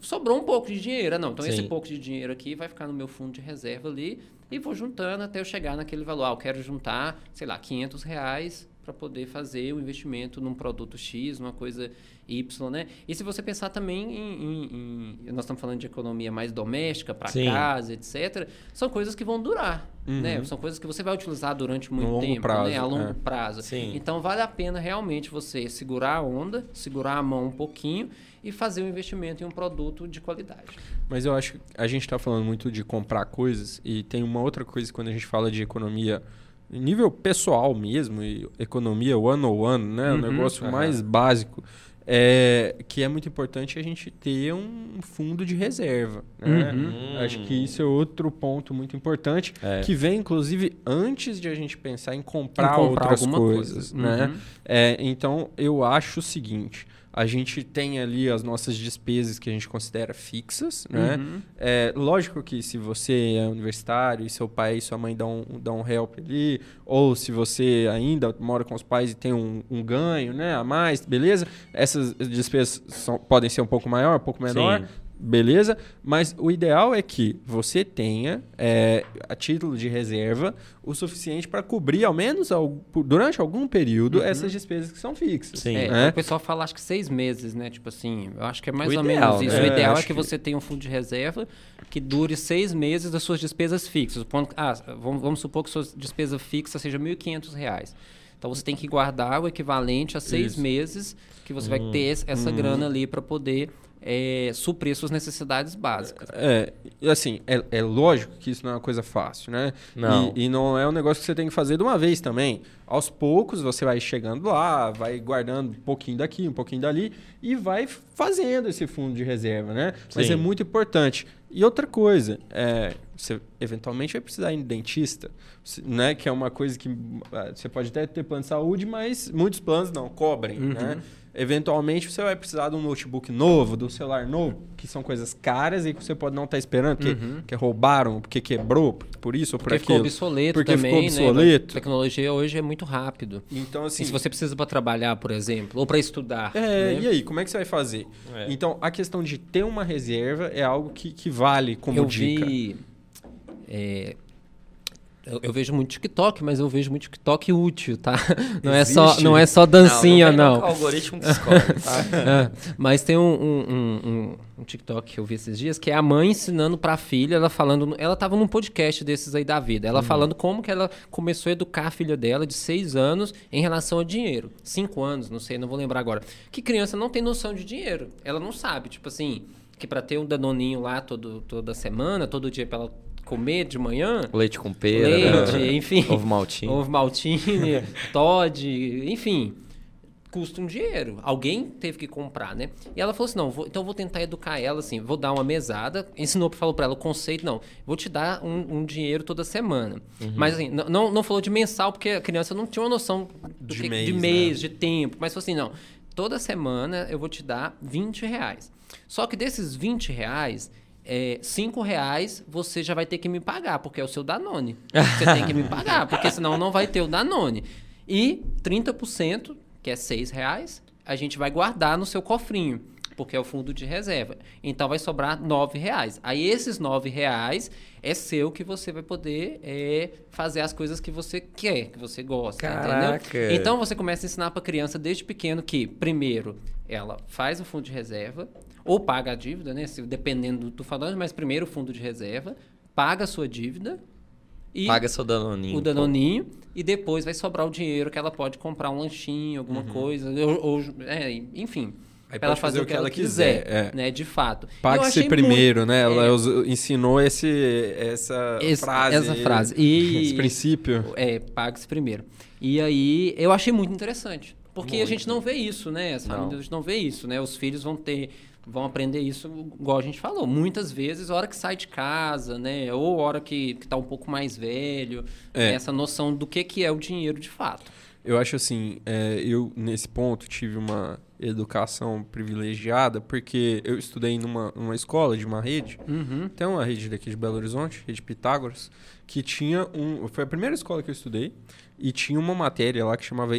sobrou um pouco de dinheiro. Ah, Não, então esse Sim. pouco de dinheiro aqui vai ficar no meu fundo de reserva ali e vou juntando até eu chegar naquele valor. Ah, eu quero juntar, sei lá, 500 reais para poder fazer o investimento num produto X, numa coisa Y, né? E se você pensar também em, em- em- nós estamos falando de economia mais doméstica para casa, etc. São coisas que vão durar, né? São coisas que você vai utilizar durante muito tempo, prazo, né? A longo é. prazo. Sim. Então vale a pena realmente você segurar a onda, segurar a mão um pouquinho e fazer um investimento em um produto de qualidade. Mas eu acho que a gente está falando muito de comprar coisas e tem uma outra coisa quando a gente fala de economia nível pessoal mesmo, e economia one-on-one, né? O Uhum, negócio aham. mais básico. É, que é muito importante a gente ter um fundo de reserva. Né? Uhum. Acho que isso é outro ponto muito importante, É. que vem, inclusive, antes de a gente pensar em comprar, Em comprar outras alguma coisas. coisa. Né? Uhum. É, então, eu acho o seguinte: a gente tem ali as nossas despesas que a gente considera fixas, né? Uhum. É, lógico que se você é universitário e seu pai e sua mãe dão, dão um help ali, ou se você ainda mora com os pais e tem um, um ganho né, a mais, beleza? Essas despesas são- podem ser um pouco maior, um pouco menor. Sim. Beleza? Mas o ideal é que você tenha, é, a título de reserva, o suficiente para cobrir, ao menos ao, durante algum período, essas despesas que são fixas. Sim. É, né? O pessoal fala, acho que seis meses, né? Tipo assim, eu acho que é mais O ou ideal, menos isso. né? O É, ideal é que, que- você tenha um fundo de reserva que dure seis meses das suas despesas fixas. Supondo, ah, vamos, vamos supor que sua despesa fixa seja 1.500 reais. Então você tem que guardar o equivalente a seis Isso. meses que você vai ter essa grana ali para poder é, suprir suas necessidades básicas. É, e assim, é, é lógico que isso não é uma coisa fácil, né? Não. E, e não é um negócio que você tem que fazer de uma vez também. Aos poucos você vai chegando lá, vai guardando um pouquinho daqui, um pouquinho dali e vai fazendo esse fundo de reserva, né? Mas Sim. é muito importante. E outra coisa, é, você eventualmente vai precisar ir no dentista, né? Que é uma coisa que ah, você pode até ter plano de saúde, mas muitos planos não cobrem, né? Eventualmente você vai precisar de um notebook novo, de um celular novo, que são coisas caras e que você pode não estar esperando, porque, porque roubaram, porque quebrou, por isso ou por Porque aquilo. ficou obsoleto Porque também, ficou né? obsoleto. A tecnologia hoje é muito rápido. Então, assim. E se você precisa para trabalhar, por exemplo, ou para estudar. É, né? e aí, como é que você vai fazer? É. Então, a questão de ter uma reserva é algo que, que vale como eu dica. vi. é, eu, eu vejo muito TikTok, mas eu vejo muito TikTok útil, tá? Não é só, Existe? não é só dancinha, não. com o algoritmo que escolhe, tá? É, mas tem um, um, um- um- TikTok que eu vi esses dias que é a mãe ensinando pra filha, ela falando. Ela tava num podcast desses aí da vida. Ela falando como que ela começou a educar a filha dela de seis anos em relação ao dinheiro. Cinco anos, não sei, não vou lembrar agora. Que criança não tem noção de dinheiro. Ela não sabe, tipo assim, que pra ter um danoninho lá todo, toda semana, todo dia pra ela comer de manhã. Leite com pera. Leite, né? enfim. Ovo maltinho. Ovo maltine, Todd, enfim. Custa um dinheiro. Alguém teve que comprar, né? E ela falou assim: não, vou- então eu vou tentar educar ela assim, vou dar uma mesada. Ensinou, falou pra ela o conceito, não, vou te dar um, um dinheiro toda semana. Uhum. Mas assim, não, não falou de mensal, porque a criança não tinha uma noção do De que- mês, de, né? mês de tempo. Mas falou assim: não, toda semana eu vou te dar 20 reais. Só que desses 20 reais. É, 5 reais você já vai ter que me pagar, porque é o seu Danone. Você tem que me pagar, porque senão não vai ter o Danone. E 30%, que é 6 reais, a gente vai guardar no seu cofrinho, porque é o fundo de reserva. Então vai sobrar 9 reais. Aí esses 9 reais é seu que você vai poder é, fazer as coisas que você quer, que você gosta, Caraca. entendeu? Então você começa a ensinar para criança desde pequeno que, primeiro, ela faz o fundo de reserva, ou paga a dívida, né? se- Dependendo do, do falando, mas primeiro o fundo de reserva, paga a sua dívida e Paga seu danoninho. o danoninho e depois vai sobrar o dinheiro que ela pode comprar um lanchinho, alguma coisa, ou, ou- é, enfim. Uhum. Aí ela pode fazer o que ela quiser, é. né? De fato. Pague-se primeiro, muito- né? Ela é, ensinou esse, essa esse- frase. essa frase. E Esse princípio. É, pague-se primeiro. E aí, eu achei muito interessante. Porque a Muito. gente não vê isso, né? As Não. famílias não vê isso, né? Os filhos vão ter, vão aprender isso, igual a gente falou. Muitas vezes, hora que sai de casa, né? Ou hora que, que tá um pouco mais velho. É. Essa noção do que, que é o dinheiro de fato. Eu acho assim, é, eu nesse ponto tive uma educação privilegiada porque eu estudei numa, numa escola de uma rede, Uhum. tem uma rede daqui de Belo Horizonte, rede Pitágoras, que tinha um, foi a primeira escola que eu estudei e tinha uma matéria lá que chamava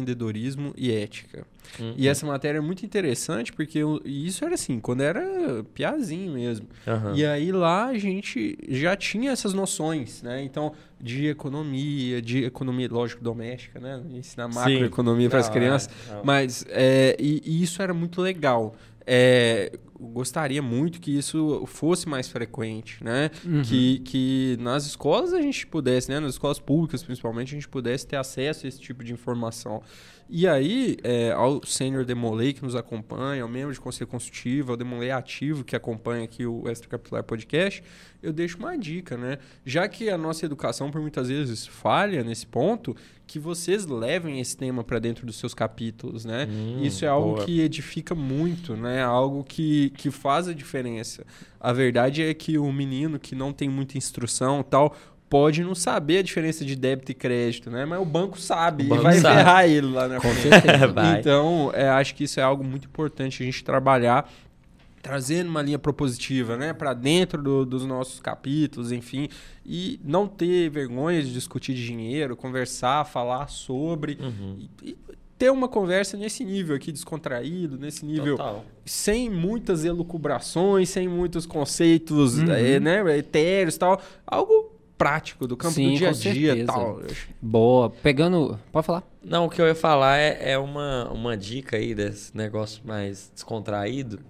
empreendedorismo e ética. Uhum. E essa matéria é muito interessante porque eu- isso era assim, quando era piazinho mesmo. Aham. E aí lá a gente já tinha essas noções, né? Então, de economia, de economia, lógico, doméstica, né? Ensinar macroeconomia para as crianças. é. Mas, é, e, e isso era muito legal. É, gostaria muito que isso fosse mais frequente, né? Que, que nas escolas a gente pudesse, né? Nas escolas públicas, principalmente, a gente pudesse ter acesso a esse tipo de informação. E aí, é, ao Sênior Demolei, que nos acompanha, ao membro de Conselho Consultivo, ao Demolei Ativo, que acompanha aqui o Extra Capitular Podcast, eu deixo uma dica, né? Já que a nossa educação, por muitas vezes, falha nesse ponto, que vocês levem esse tema para dentro dos seus capítulos, né? Hum, Isso é algo boa. que edifica muito, né? Algo que, que faz a diferença. A verdade é que o menino que não tem muita instrução tal pode não saber a diferença de débito e crédito, né? Mas o banco sabe O e banco vai sabe. ferrar ele lá na Com frente. Então, é, acho que isso é algo muito importante a gente trabalhar trazendo uma linha propositiva, né, para dentro do- dos nossos capítulos, enfim, e não ter vergonha de discutir de dinheiro, conversar, falar sobre Uhum. e, e ter uma conversa nesse nível aqui, descontraído, nesse nível, Total. sem muitas elucubrações, sem muitos conceitos Uhum. eh, né, etéreos e tal. Algo prático, do campo Sim, do dia a dia e tal. Boa. Pegando. Pode falar? Não, o que eu ia falar é, é uma, uma dica aí desse negócio mais descontraído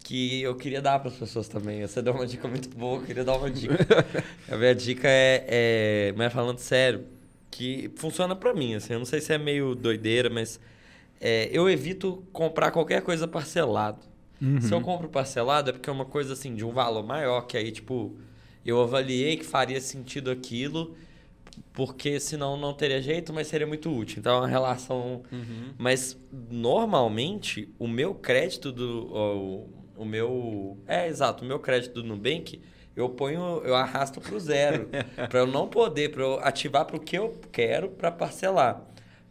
que eu queria dar para as pessoas também. Você deu uma dica muito boa, eu queria dar uma dica. a minha dica é, é, mas falando sério, que funciona para mim, assim, eu não sei se é meio doideira, mas é, eu evito comprar qualquer coisa parcelado. Se eu compro parcelado é porque é uma coisa assim de um valor maior, que aí, tipo, eu avaliei que faria sentido aquilo, porque senão não teria jeito, mas seria muito útil. Então é uma relação. Mas normalmente o meu crédito do. O, o meu. É exato, o meu crédito do Nubank. Eu ponho, eu arrasto para o zero, para eu não poder, para eu ativar para o que eu quero para parcelar,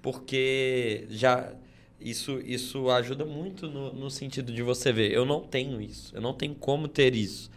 porque já isso, isso ajuda muito no, no sentido de você ver. Eu não tenho isso. Eu não tenho como ter isso.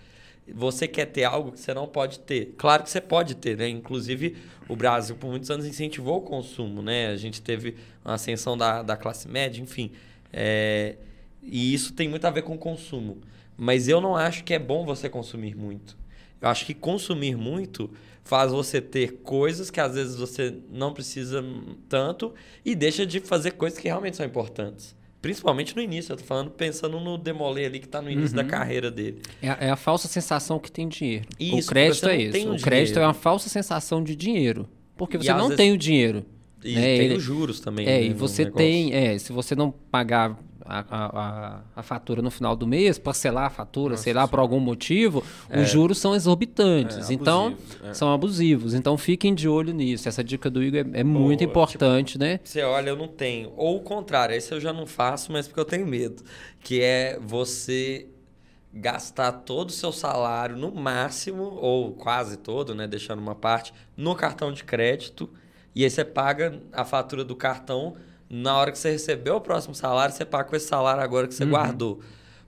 Você quer ter algo que você não pode ter. Claro que você pode ter, né? Inclusive, o Brasil, por muitos anos, incentivou o consumo, né? A gente teve uma ascensão da, da classe média, enfim. É, E isso tem muito a ver com o consumo. Mas eu não acho que é bom você consumir muito. Eu acho que consumir muito faz você ter coisas que às vezes você não precisa tanto e deixa de fazer coisas que realmente são importantes. Principalmente no início, eu tô falando pensando no Demolê ali que tá no início da carreira dele. É, a- é a falsa sensação que tem dinheiro. Isso, o crédito é isso. o crédito dinheiro. é uma falsa sensação de dinheiro. Porque você não vezes- tem o dinheiro. E né? tem Ele- os juros também. É, né, e você tem. É, se você não pagar a, a, a, fatura no final do mês, parcelar a fatura, sei lá, por algum motivo, É. os juros são exorbitantes. É, então, abusivos, é. são abusivos. Então, fiquem de olho nisso. Essa dica do Igor é, é muito Boa, importante, né? Você olha, eu não tenho. Ou o contrário, esse eu já não faço, mas porque eu tenho medo. Que é você gastar todo o seu salário no máximo, ou quase todo, né? Deixando uma parte, no cartão de crédito. E aí você paga a fatura do cartão. Na hora que você recebeu o próximo salário, você paga com esse salário agora que você guardou.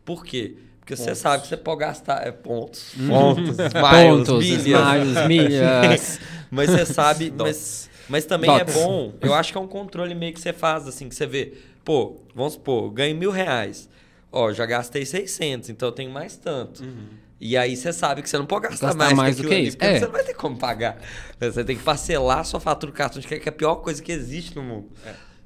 Por quê? Porque você sabe que você pode gastar é, pontos, pontos, miles, Pontos, milhas. miles, milhas. Mas você sabe, mas, mas também Dots. é bom. Eu acho que é um controle meio que você faz, assim, que você vê. Pô, vamos supor, ganhei mil reais. Ó, já gastei 600, então eu tenho mais tanto. E aí você sabe que você não pode gastar, Gastar mais, mais do aquilo que ali, isso. porque É. você não vai ter como pagar. Você tem que parcelar a sua fatura do cartão de crédito, que é a pior coisa que existe no mundo.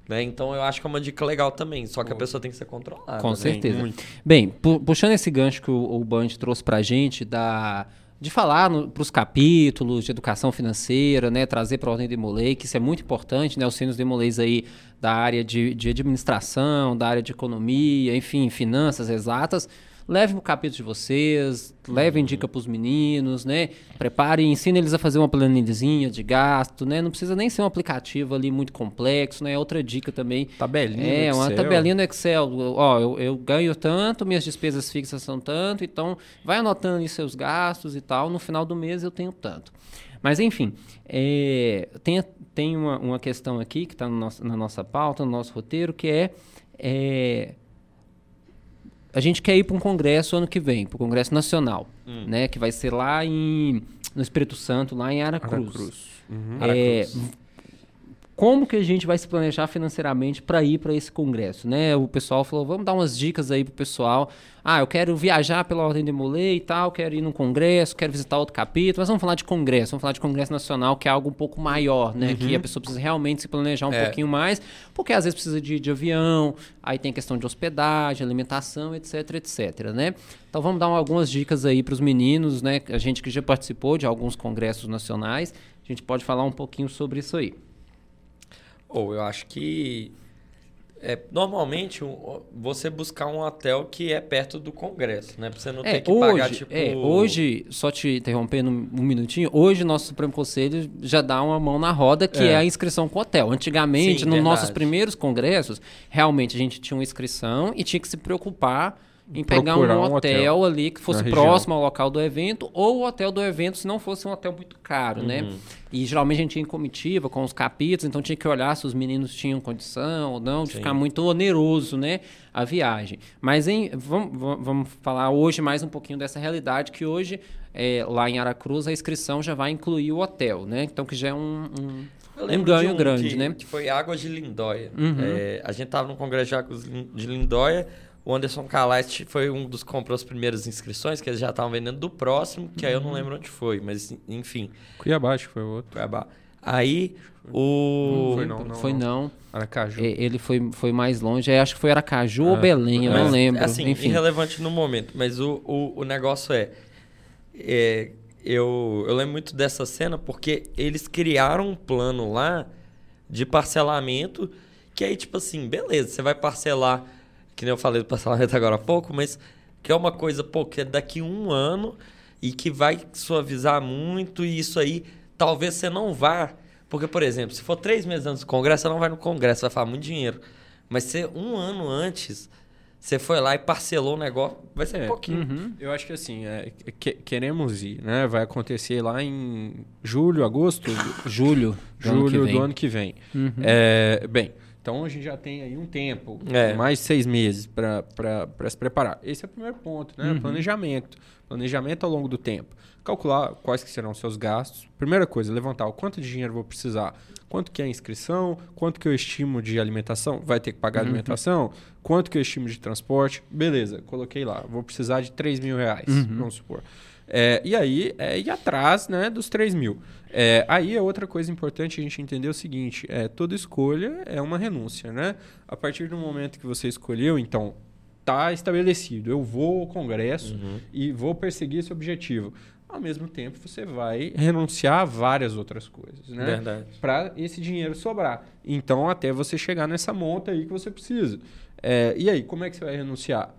Né? Então eu acho que é uma dica legal também, só que a pessoa tem que ser controlada. Com né? certeza. muito. Bem, pu- puxando esse gancho que o, o Band trouxe pra gente, da, de falar para os capítulos de educação financeira, né, trazer para a Ordem Demolei, que isso é muito importante, né, os Sênios Demoleis aí da área de, de administração, da área de economia, enfim, finanças exatas. Levem o capítulo de vocês, levem dica para os meninos, né? Preparem, ensinem eles a fazer uma planilhazinha de gasto, né? Não precisa nem ser um aplicativo ali muito complexo, né? Outra dica também Tabelinha é, no uma Excel. tabelinha no Excel. Ó, eu, eu ganho tanto, minhas despesas fixas são tanto, então vai anotando aí seus gastos e tal. No final do mês eu tenho tanto. Mas enfim, é, tem, tem uma, uma questão aqui que está na nossa pauta, no nosso roteiro, que é, é a gente quer ir para um congresso ano que vem, para o Congresso Nacional, Hum. né? Que vai ser lá em, no Espírito Santo, lá em Aracruz. Aracruz. Uhum. É, como que a gente vai se planejar financeiramente para ir para esse congresso, né? O pessoal falou, vamos dar umas dicas aí pro pessoal. Ah, eu quero viajar pela Ordem de Molay e tal, quero ir num congresso, quero visitar outro capítulo, mas vamos falar de congresso, vamos falar de congresso nacional, que é algo um pouco maior, né? Que a pessoa precisa realmente se planejar um É. pouquinho mais, porque às vezes precisa de, de avião, aí tem questão de hospedagem, alimentação, etc, etc, né? Então vamos dar algumas dicas aí para os meninos, né? A gente que já participou de alguns congressos nacionais, a gente pode falar um pouquinho sobre isso aí. Ou eu acho que é, normalmente você buscar um hotel que é perto do congresso, né? Pra você não É, ter que hoje, pagar, tipo... é, hoje, só te interrompendo um minutinho, hoje nosso Supremo Conselho já dá uma mão na roda, que é, É. a inscrição com hotel. Antigamente, Sim, nos verdade. nossos primeiros congressos, realmente a gente tinha uma inscrição e tinha que se preocupar em pegar um hotel, um hotel ali que fosse próximo ao local do evento, ou o hotel do evento, se não fosse um hotel muito caro, Uhum. né? E geralmente a gente ia em comitiva com os capítulos, então tinha que olhar se os meninos tinham condição ou não, de Sim. ficar muito oneroso, né? A viagem. Mas em, vamos, vamos- falar hoje mais um pouquinho dessa realidade que hoje é, lá em Aracruz a inscrição já vai incluir o hotel, né? Então que já é um, um, Eu um ganho de um grande, que, né? Que foi Águas de Lindóia. Uhum. É, a gente tava no Congresso de Águas de Lindóia. O Anderson Calais foi um dos que comprou as primeiras inscrições, que eles já estavam vendendo do próximo, que aí eu não Uhum. lembro onde foi, mas enfim. Cuiabá, acho que foi o outro. Cuiabá. Aí o. Não foi não, não. foi não. Aracaju. É, Ele foi, foi mais longe. É, acho que foi Aracaju ou Ah, Belém, eu não lembro. Assim, Enfim. irrelevante no momento. Mas o, o, o negócio é, é, eu, eu lembro muito dessa cena porque eles criaram um plano lá de parcelamento que aí, tipo assim, beleza, você vai parcelar, que nem eu falei do parcelamento agora há pouco, mas que é uma coisa, pô, que é daqui um ano e que vai suavizar muito e isso aí, talvez você não vá. Porque, por exemplo, se for três meses antes do congresso, você não vai no congresso, vai falar muito dinheiro. Mas se um ano antes, você foi lá e parcelou o negócio, vai ser É, pouquinho. Uhum. Eu acho que assim, é, que- queremos ir, né? Vai acontecer lá em julho, agosto, Julho do ano que julho vem. do ano que vem. Uhum. É, bem, então a gente já tem aí um tempo, É. mais seis meses para se preparar. Esse é o primeiro ponto, né? Uhum. Planejamento. Planejamento ao longo do tempo. Calcular quais que serão os seus gastos. Primeira coisa, levantar o quanto de dinheiro vou precisar. Quanto que é a inscrição, quanto que eu estimo de alimentação, vai ter que pagar Uhum. alimentação, quanto que eu estimo de transporte, beleza, coloquei lá, vou precisar de 3 mil reais, Uhum. vamos supor. É, e aí, é ir atrás né, dos 3 mil. É, aí é outra coisa importante a gente entender o seguinte: é, toda escolha é uma renúncia. Né? A partir do momento que você escolheu, então, tá estabelecido. Eu vou ao Congresso Uhum. e vou perseguir esse objetivo. Ao mesmo tempo, você vai renunciar a várias outras coisas. Né? Verdade. para esse dinheiro sobrar. Então, até você chegar nessa monta aí que você precisa. É, e aí, como é que você vai renunciar?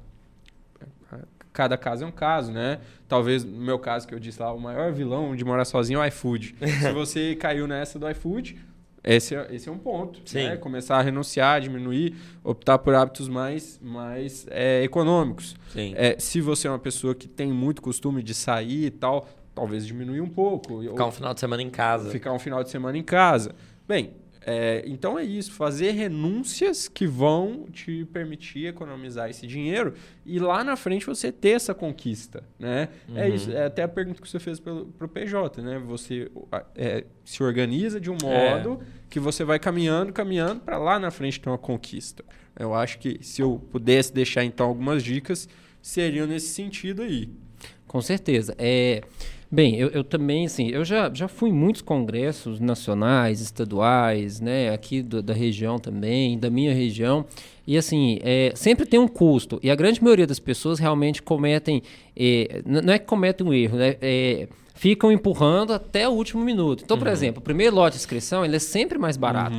Cada caso é um caso, né? Talvez, no meu caso, que eu disse lá, o maior vilão de morar sozinho é o iFood. Se você caiu nessa do iFood, esse é, esse é um ponto. Sim. Né? Começar a renunciar, diminuir, optar por hábitos mais, mais é, econômicos. Sim. É, se você é uma pessoa que tem muito costume de sair e tal, talvez diminuir um pouco. Ficar um final de semana em casa. Ficar um final de semana em casa. Bem, é, então é isso. Fazer renúncias que vão te permitir economizar esse dinheiro e lá na frente você ter essa conquista, né? É Uhum. isso. É até a pergunta que você fez pelo, pro PJ, né? Você é, se organiza de um É. modo que você vai caminhando, caminhando para lá na frente ter uma conquista. Eu acho que se eu pudesse deixar então algumas dicas, seriam nesse sentido aí. Com certeza. É, bem, eu, eu também, assim, eu já, já fui em muitos congressos nacionais, estaduais, né, aqui do- da região também, da minha região, e assim, é, sempre tem um custo, e a grande maioria das pessoas realmente cometem, é, não é que cometem um erro, né, é, ficam empurrando até o último minuto. Então, por exemplo, o primeiro lote de inscrição, ele é sempre mais barato.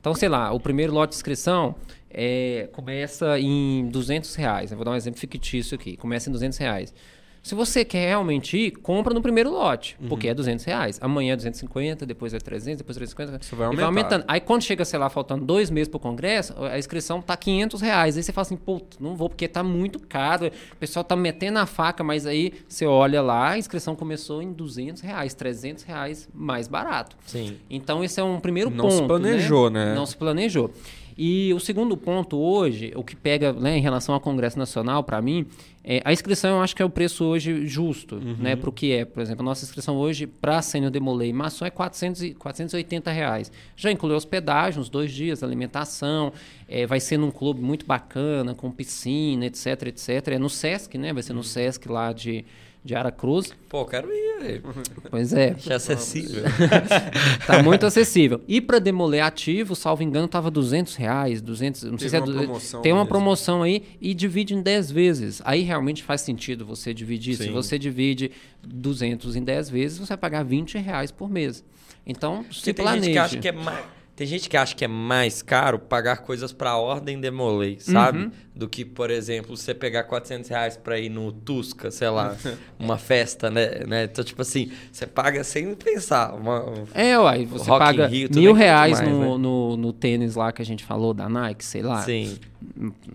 Então, sei lá, o primeiro lote de inscrição é, começa em 200 reais. Eu vou dar um exemplo fictício aqui. Começa em 200 reais. Se você quer realmente ir, compra no primeiro lote, porque é 200 reais. Amanhã é 250, depois é 300, depois 350. Isso vai e vai aumentar. aumentando. Aí quando chega, sei lá, faltando dois meses pro congresso, a inscrição tá 500 reais. Aí você fala assim, pô, não vou porque tá muito caro. O pessoal tá metendo a faca, mas aí você olha lá, a inscrição começou em 200 reais, 300 reais mais barato. Sim. Então esse é um primeiro Não ponto. se planejou, né? Não se planejou. E o segundo ponto hoje, o que pega né, em relação ao Congresso Nacional, para mim, é, a inscrição eu acho que é o preço hoje justo, Uhum. né? Para o que é. Por exemplo, a nossa inscrição hoje para Sênior Demolei Maçom é 400 e, 480 reais. Já inclui hospedagem, uns dois dias, alimentação, é, vai ser num clube muito bacana, com piscina, etc, etc. É no Sesc, né? Vai ser Uhum. no Sesc lá de, de Aracruz. Pô, quero ir. velho. Pois é. Achei acessível. Tá muito acessível. E para demoler ativo, salvo engano, tava 200 reais, 200, não sei Teve se é uma promoção Tem uma mesmo. promoção aí e divide em 10 vezes. Aí realmente faz sentido você dividir. Se Sim. você divide 200 em 10 vezes, você vai pagar 20 reais por mês. Então, se Porque tem planeje. gente que acha que é mais. Tem gente que acha que é mais caro pagar coisas pra ordem demolei, sabe? Uhum. Do que, por exemplo, você pegar 400 reais pra ir no Tusca, sei lá, uma festa, né? né? Então, tipo assim, você paga sem pensar. Uma, É, uai, você paga Rio, mil é reais mais, no, né? no, no tênis lá que a gente falou da Nike, sei lá. Sim.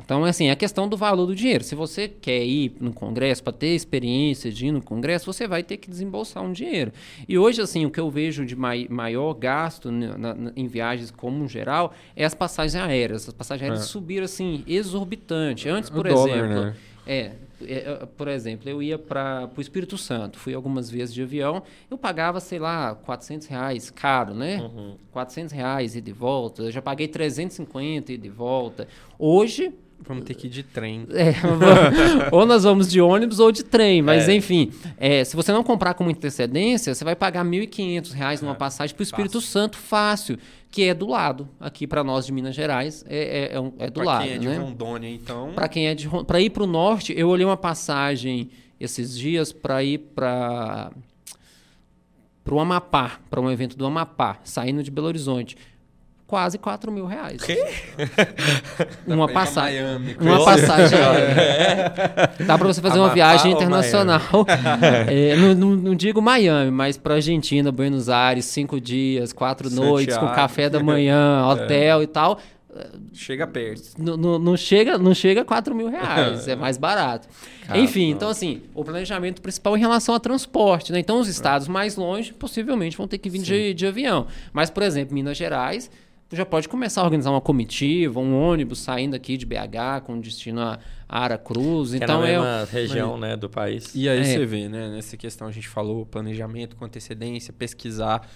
Então, assim, é a questão do valor do dinheiro. Se você quer ir no congresso para ter experiência de ir no congresso, você vai ter que desembolsar um dinheiro. E hoje, assim, o que eu vejo de mai- maior gasto na- na- em viagens como um geral é as passagens aéreas. As passagens aéreas É. subiram, assim, exorbitante. Antes, O por dólar, exemplo... né? É, é, por exemplo, eu ia para o Espírito Santo, fui algumas vezes de avião, eu pagava, sei lá, 400 reais, caro, né? Uhum. 400 reais e de volta, eu já paguei 350 e de volta. Hoje, Vamos ter que ir de trem. É, ou nós vamos de ônibus ou de trem, mas é. enfim, é, se você não comprar com muita antecedência, você vai pagar R$ 1.500 numa é. passagem para o Espírito fácil. Santo fácil, que é do lado, aqui para nós de Minas Gerais, é, é, é, um, é do pra lado. Para quem é de né? Rondônia, então. Para quem é de para ir para o norte, eu olhei uma passagem esses dias para ir para para o Amapá, para um evento do Amapá, saindo de Belo Horizonte quase 4 mil reais. Quê? Uma passagem. Uma passagem. É. Dá para você fazer uma viagem internacional. é, não, não, não, digo Miami, mas para Argentina, Buenos Aires, cinco dias, quatro Santiago. noites, com café da manhã, hotel é. e tal. Chega perto. Não, não, não, chega, não chega a 4 mil reais, é mais barato. Enfim, então assim, o planejamento principal em relação a transporte, né? Então os estados mais longe possivelmente vão ter que vir de, de avião. Mas, por exemplo, Minas Gerais, já pode começar a organizar uma comitiva, um ônibus saindo aqui de BH com destino a Aracruz. Que então é uma região, né, do país. E aí é. você vê, né, nessa questão a gente falou planejamento com antecedência, pesquisar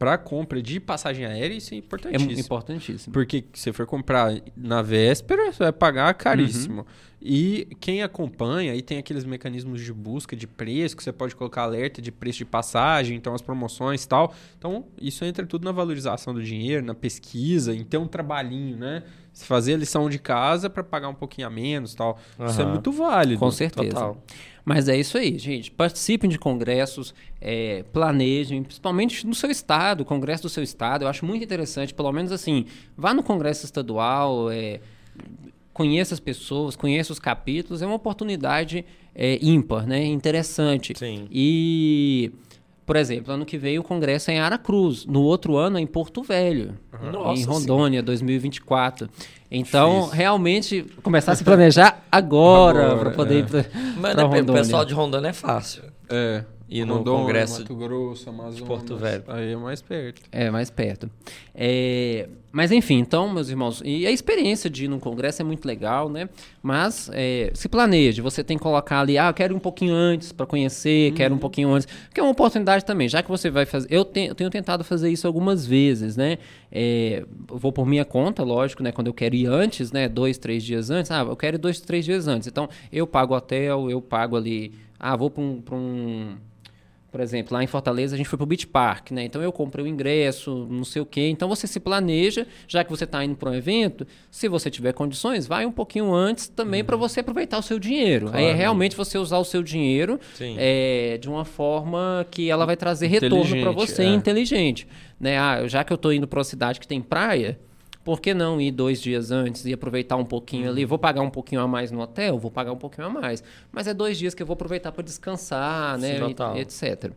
para compra de passagem aérea, isso é importantíssimo. É importantíssimo. Porque se você for comprar na véspera, você vai pagar caríssimo. Uhum. E quem acompanha, aí tem aqueles mecanismos de busca de preço, que você pode colocar alerta de preço de passagem, então as promoções e tal. Então, isso entra tudo na valorização do dinheiro, na pesquisa, em ter um trabalhinho, né? Se fazer a lição de casa para pagar um pouquinho a menos tal. Uhum. Isso é muito válido. Com certeza. Total. Mas é isso aí, gente. Participem de congressos, é, planejem, principalmente no seu estado, congresso do seu estado. Eu acho muito interessante, pelo menos assim, vá no congresso estadual, é, conheça as pessoas, conheça os capítulos. É uma oportunidade é, ímpar, né? Interessante. Sim. E por exemplo, ano que vem o congresso é em Aracruz, no outro ano é em Porto Velho, Nossa, em Rondônia, sim. 2024. Então, Difícil. realmente, começar a se planejar agora, para poder é. ir para Mas pra né, o pessoal de Rondônia é fácil. É. E no Rondônia, Congresso Mato Grosso, Amazonas, de Porto Velho. Aí é mais perto. É, mais perto. É, mas enfim, então, meus irmãos, e a experiência de ir num congresso é muito legal, né? Mas é, se planeje, você tem que colocar ali, ah, eu quero ir um pouquinho antes para conhecer, uhum. quero um pouquinho antes. Porque é uma oportunidade também, já que você vai fazer. Eu, te, eu tenho tentado fazer isso algumas vezes, né? É, vou por minha conta, lógico, né? Quando eu quero ir antes, né? Dois, três dias antes. Ah, eu quero ir dois, três dias antes. Então, eu pago hotel, eu pago ali. Ah, vou para um, um por exemplo, lá em Fortaleza a gente foi para o Beach Park, né? Então eu comprei o ingresso, não sei o quê. Então você se planeja, já que você está indo para um evento, se você tiver condições, vai um pouquinho antes também uhum. para você aproveitar o seu dinheiro. Claro. Aí é realmente você usar o seu dinheiro é, de uma forma que ela vai trazer retorno para você é. inteligente. Né? Ah, já que eu estou indo para uma cidade que tem praia, por que não ir dois dias antes e aproveitar um pouquinho ali? Vou pagar um pouquinho a mais no hotel? Vou pagar um pouquinho a mais. Mas é dois dias que eu vou aproveitar para descansar, né? E, etc.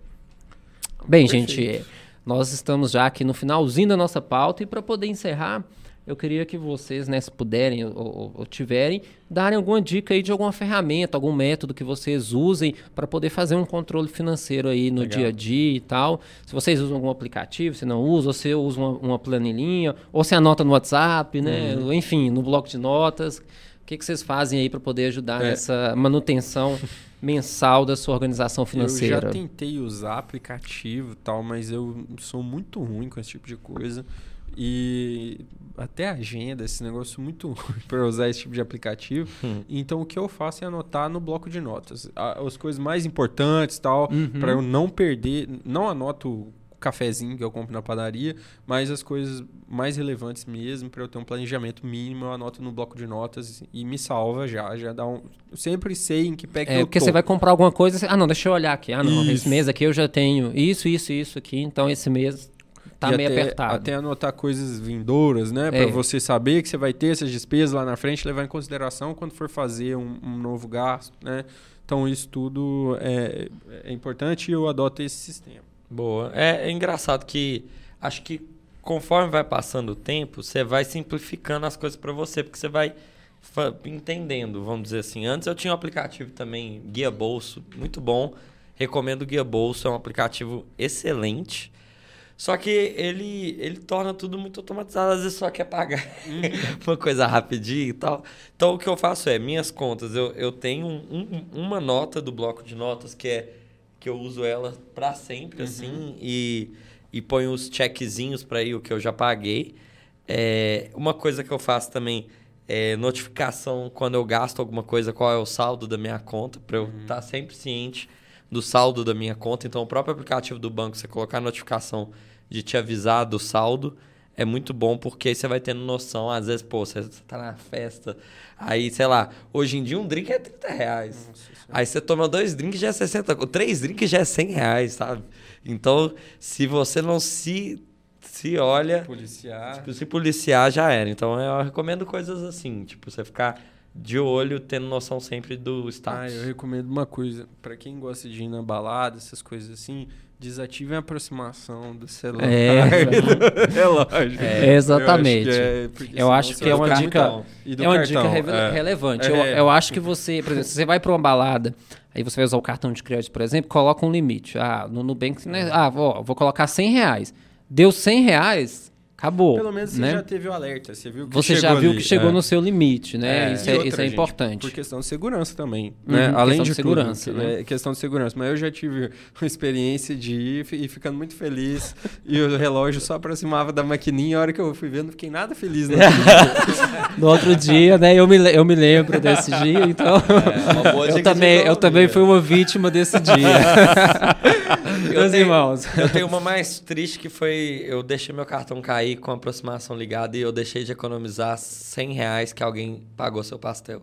Bem, Perfeito. gente, nós estamos já aqui no finalzinho da nossa pauta e para poder encerrar, eu queria que vocês, né, se puderem ou, ou, ou, tiverem, darem alguma dica aí de alguma ferramenta, algum método que vocês usem para poder fazer um controle financeiro aí no Legal. dia a dia e tal. Se vocês usam algum aplicativo, se não usam, ou se usa uma, uma planilhinha, ou se anota no WhatsApp, né? Uhum. Enfim, no bloco de notas. O que, que vocês fazem aí para poder ajudar é. nessa manutenção mensal da sua organização financeira? Eu já tentei usar aplicativo e tal, mas eu sou muito ruim com esse tipo de coisa. E até agenda, esse negócio muito ruim para usar esse tipo de aplicativo. Hum. Então o que eu faço é anotar no bloco de notas as coisas mais importantes tal, uhum. para eu não perder. Não anoto o cafezinho que eu compro na padaria, mas as coisas mais relevantes mesmo, para eu ter um planejamento mínimo, eu anoto no bloco de notas e me salva já. Já dá um. Eu sempre sei em que pé que é, eu porque tô. você vai comprar alguma coisa. Ah, não, deixa eu olhar aqui. Ah, não, isso. esse mês aqui eu já tenho isso, isso, isso aqui. Então esse mês tá e meio até, apertado. Até anotar coisas vindouras, né? É. Para você saber que você vai ter essas despesas lá na frente, levar em consideração quando for fazer um, um novo gasto, né? Então isso tudo é, é importante e eu adoto esse sistema. Boa. É, é engraçado que acho que conforme vai passando o tempo, você vai simplificando as coisas para você, porque você vai entendendo, vamos dizer assim. Antes eu tinha um aplicativo também, Guia Bolso, muito bom. Recomendo o Guia Bolso, é um aplicativo excelente. Só que ele, ele torna tudo muito automatizado, às vezes só quer pagar uma coisa rapidinho e tal. Então o que eu faço é, minhas contas, eu, eu tenho um, um, uma nota do bloco de notas que é que eu uso ela para sempre, uhum. assim, e, e ponho os checkzinhos para ir o que eu já paguei. É, uma coisa que eu faço também é notificação quando eu gasto alguma coisa, qual é o saldo da minha conta, para eu estar uhum. tá sempre ciente do saldo da minha conta. Então, o próprio aplicativo do banco, você colocar a notificação de te avisar do saldo, é muito bom porque aí você vai tendo noção. Às vezes, pô, você tá na festa, aí, sei lá, hoje em dia um drink é 30 reais. Nossa, aí você toma dois drinks já é 60, três drinks já é 100 reais, sabe? Então, se você não se se olha, policiar. Tipo, se policiar já era. Então eu recomendo coisas assim, tipo, você ficar de olho, tendo noção sempre do status. Ah, eu recomendo uma coisa, para quem gosta de ir na balada, essas coisas assim, desativem a aproximação do celular é, do relógio. É, exatamente. Eu acho que é, uma dica, é uma dica é. relevante. Eu, é. eu acho que você, por exemplo, se você vai para uma balada, aí você vai usar o cartão de crédito, por exemplo, coloca um limite. Ah, no Nubank, né? ah, vou, vou colocar 100 reais. Deu 100 reais, Acabou. Pelo menos né? você já teve o alerta. Você viu que Você já viu ali. que chegou é. no seu limite, né? É. Isso, é, outra, isso é gente, importante. Por questão de segurança também. Uhum, né? Além de, de segurança. Tudo, né? Questão de segurança. Mas eu já tive uma experiência de ir e ficando muito feliz. e o relógio só aproximava da maquininha. A hora que eu fui vendo, fiquei nada feliz. No outro dia, no outro dia né? Eu me, eu me lembro desse dia, então. É, eu também, eu também fui uma vítima desse dia. Meus irmãos. Eu tenho uma mais triste que foi. Eu deixei meu cartão cair com aproximação ligada e eu deixei de economizar 100 reais que alguém pagou seu pastel.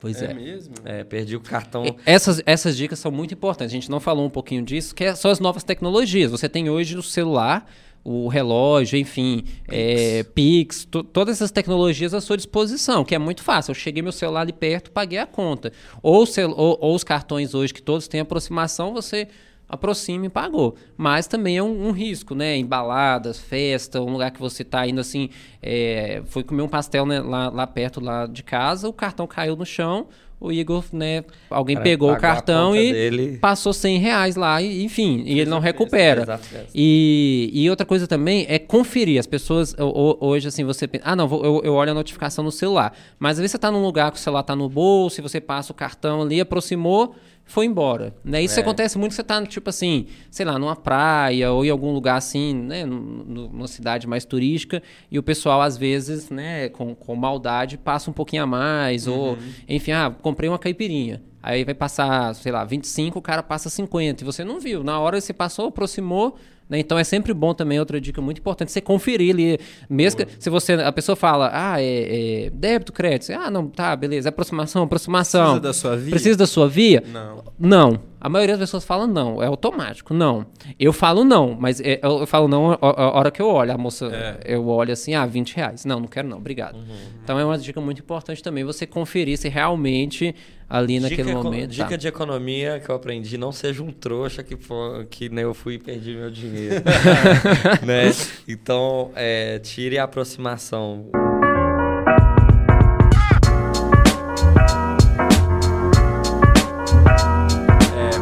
Pois é. É mesmo? É, perdi o cartão. Essas, essas dicas são muito importantes. A gente não falou um pouquinho disso, que é são as novas tecnologias. Você tem hoje o celular, o relógio, enfim, Pix, é, Pix todas essas tecnologias à sua disposição, que é muito fácil. Eu cheguei meu celular ali perto, paguei a conta. Ou, ou, ou os cartões hoje que todos têm aproximação, você aproxima e pagou. Mas também é um, um, risco, né? Embaladas, festa, um lugar que você está indo assim. É, foi comer um pastel né, lá, lá perto lá de casa, o cartão caiu no chão. O Igor, né? Alguém Cara, pegou o cartão e dele. passou 100 reais lá, e, enfim, e ele não recupera. E, e outra coisa também é conferir. As pessoas, hoje, assim, você pensa, ah, não, eu, eu olho a notificação no celular. Mas às vezes você está num lugar que o celular está no bolso, e você passa o cartão ali, aproximou, foi embora. Né? Isso é. acontece muito você tá, tipo assim, sei lá, numa praia ou em algum lugar assim, né, numa cidade mais turística, e o pessoal, às vezes, né, com, com maldade, passa um pouquinho a mais, uhum. ou, enfim, ah, comprei uma caipirinha. Aí vai passar, sei lá, 25, o cara passa 50, e você não viu. Na hora você passou, aproximou, né? Então é sempre bom também, outra dica muito importante, você conferir ali. Mesmo que, se você, a pessoa fala, ah, é, é débito, crédito. Você, ah, não, tá, beleza, aproximação, aproximação. Precisa da sua via? Precisa da sua via? Não. Não. A maioria das pessoas fala não, é automático, não. Eu falo não, mas é, eu, falo não a, hora que eu olho. A moça, é. eu olho assim, ah, 20 reais. Não, não quero não, obrigado. Uhum. Então é uma dica muito importante também você conferir se realmente ali dica naquele momento. Dica tá. de economia que eu aprendi: não seja um trouxa que, for, que né, eu fui e perdi meu dinheiro. né? Então, é, tire a aproximação.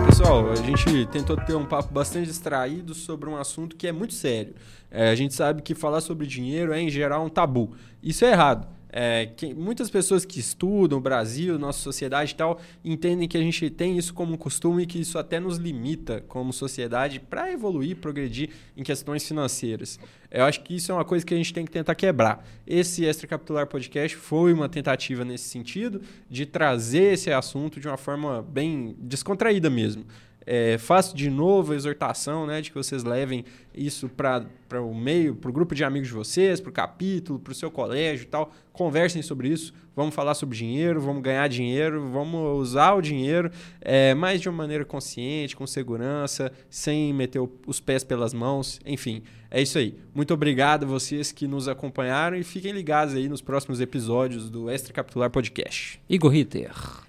pessoal, a gente tentou ter um papo bastante distraído sobre um assunto que é muito sério. É, a gente sabe que falar sobre dinheiro é, em geral, um tabu. Isso é errado. É, que, muitas pessoas que estudam o Brasil, nossa sociedade e tal, entendem que a gente tem isso como um costume e que isso até nos limita como sociedade para evoluir, progredir em questões financeiras. Eu acho que isso é uma coisa que a gente tem que tentar quebrar. Esse Extra Capitular Podcast foi uma tentativa nesse sentido, de trazer esse assunto de uma forma bem descontraída mesmo. É, faço de novo a exortação né, de que vocês levem isso para o meio, para o grupo de amigos de vocês, para o capítulo, para o seu colégio e tal. Conversem sobre isso. Vamos falar sobre dinheiro, vamos ganhar dinheiro, vamos usar o dinheiro, é, mas de uma maneira consciente, com segurança, sem meter os pés pelas mãos. Enfim, é isso aí. Muito obrigado a vocês que nos acompanharam e fiquem ligados aí nos próximos episódios do Extra Capitular Podcast. Igor Ritter.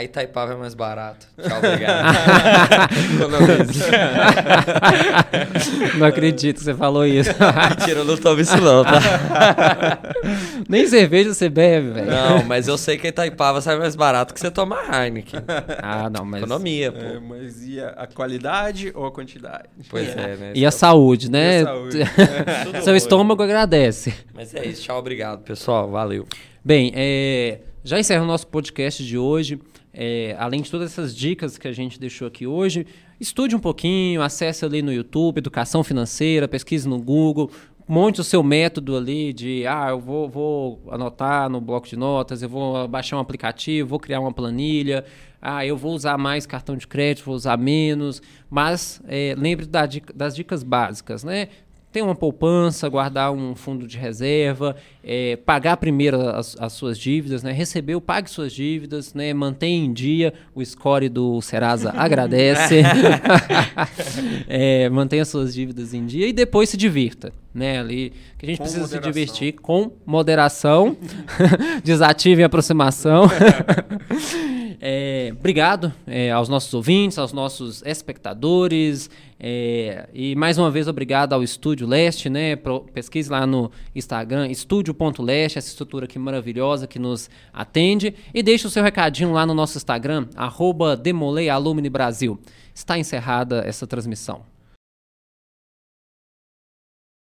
A Itaipava é mais barato. Tchau, obrigado. Não acredito que você falou isso. Mentira, eu não tomo isso não, tá? Nem cerveja você bebe, velho. Não, mas eu sei que a Itaipava sai mais barato que você tomar Heineken. Ah, não, mas. Economia, pô. É, mas e a, a qualidade ou a quantidade? Pois é, né? E a saúde, né? E a saúde. Tudo Seu estômago agradece. Mas é isso, tchau, obrigado, pessoal. Valeu. Bem, é, já encerra o nosso podcast de hoje. É, além de todas essas dicas que a gente deixou aqui hoje, estude um pouquinho, acesse ali no YouTube, Educação Financeira, pesquise no Google, monte o seu método ali de, ah, eu vou, vou anotar no bloco de notas, eu vou baixar um aplicativo, vou criar uma planilha, ah, eu vou usar mais cartão de crédito, vou usar menos, mas é, lembre da das dicas básicas, né? Ter uma poupança, guardar um fundo de reserva, é, pagar primeiro as, as suas dívidas, né? Recebeu, pague suas dívidas, né? Mantenha em dia, o score do Serasa agradece. é, mantenha suas dívidas em dia e depois se divirta, né? Ali que a gente Com precisa se moderação. divertir com moderação, desative a aproximação. É, obrigado é, aos nossos ouvintes, aos nossos espectadores. É, e mais uma vez, obrigado ao Estúdio Leste, né? Pro- pesquise lá no Instagram, estúdio.leste, essa estrutura aqui maravilhosa que nos atende. E deixe o seu recadinho lá no nosso Instagram, arroba Brasil. Está encerrada essa transmissão.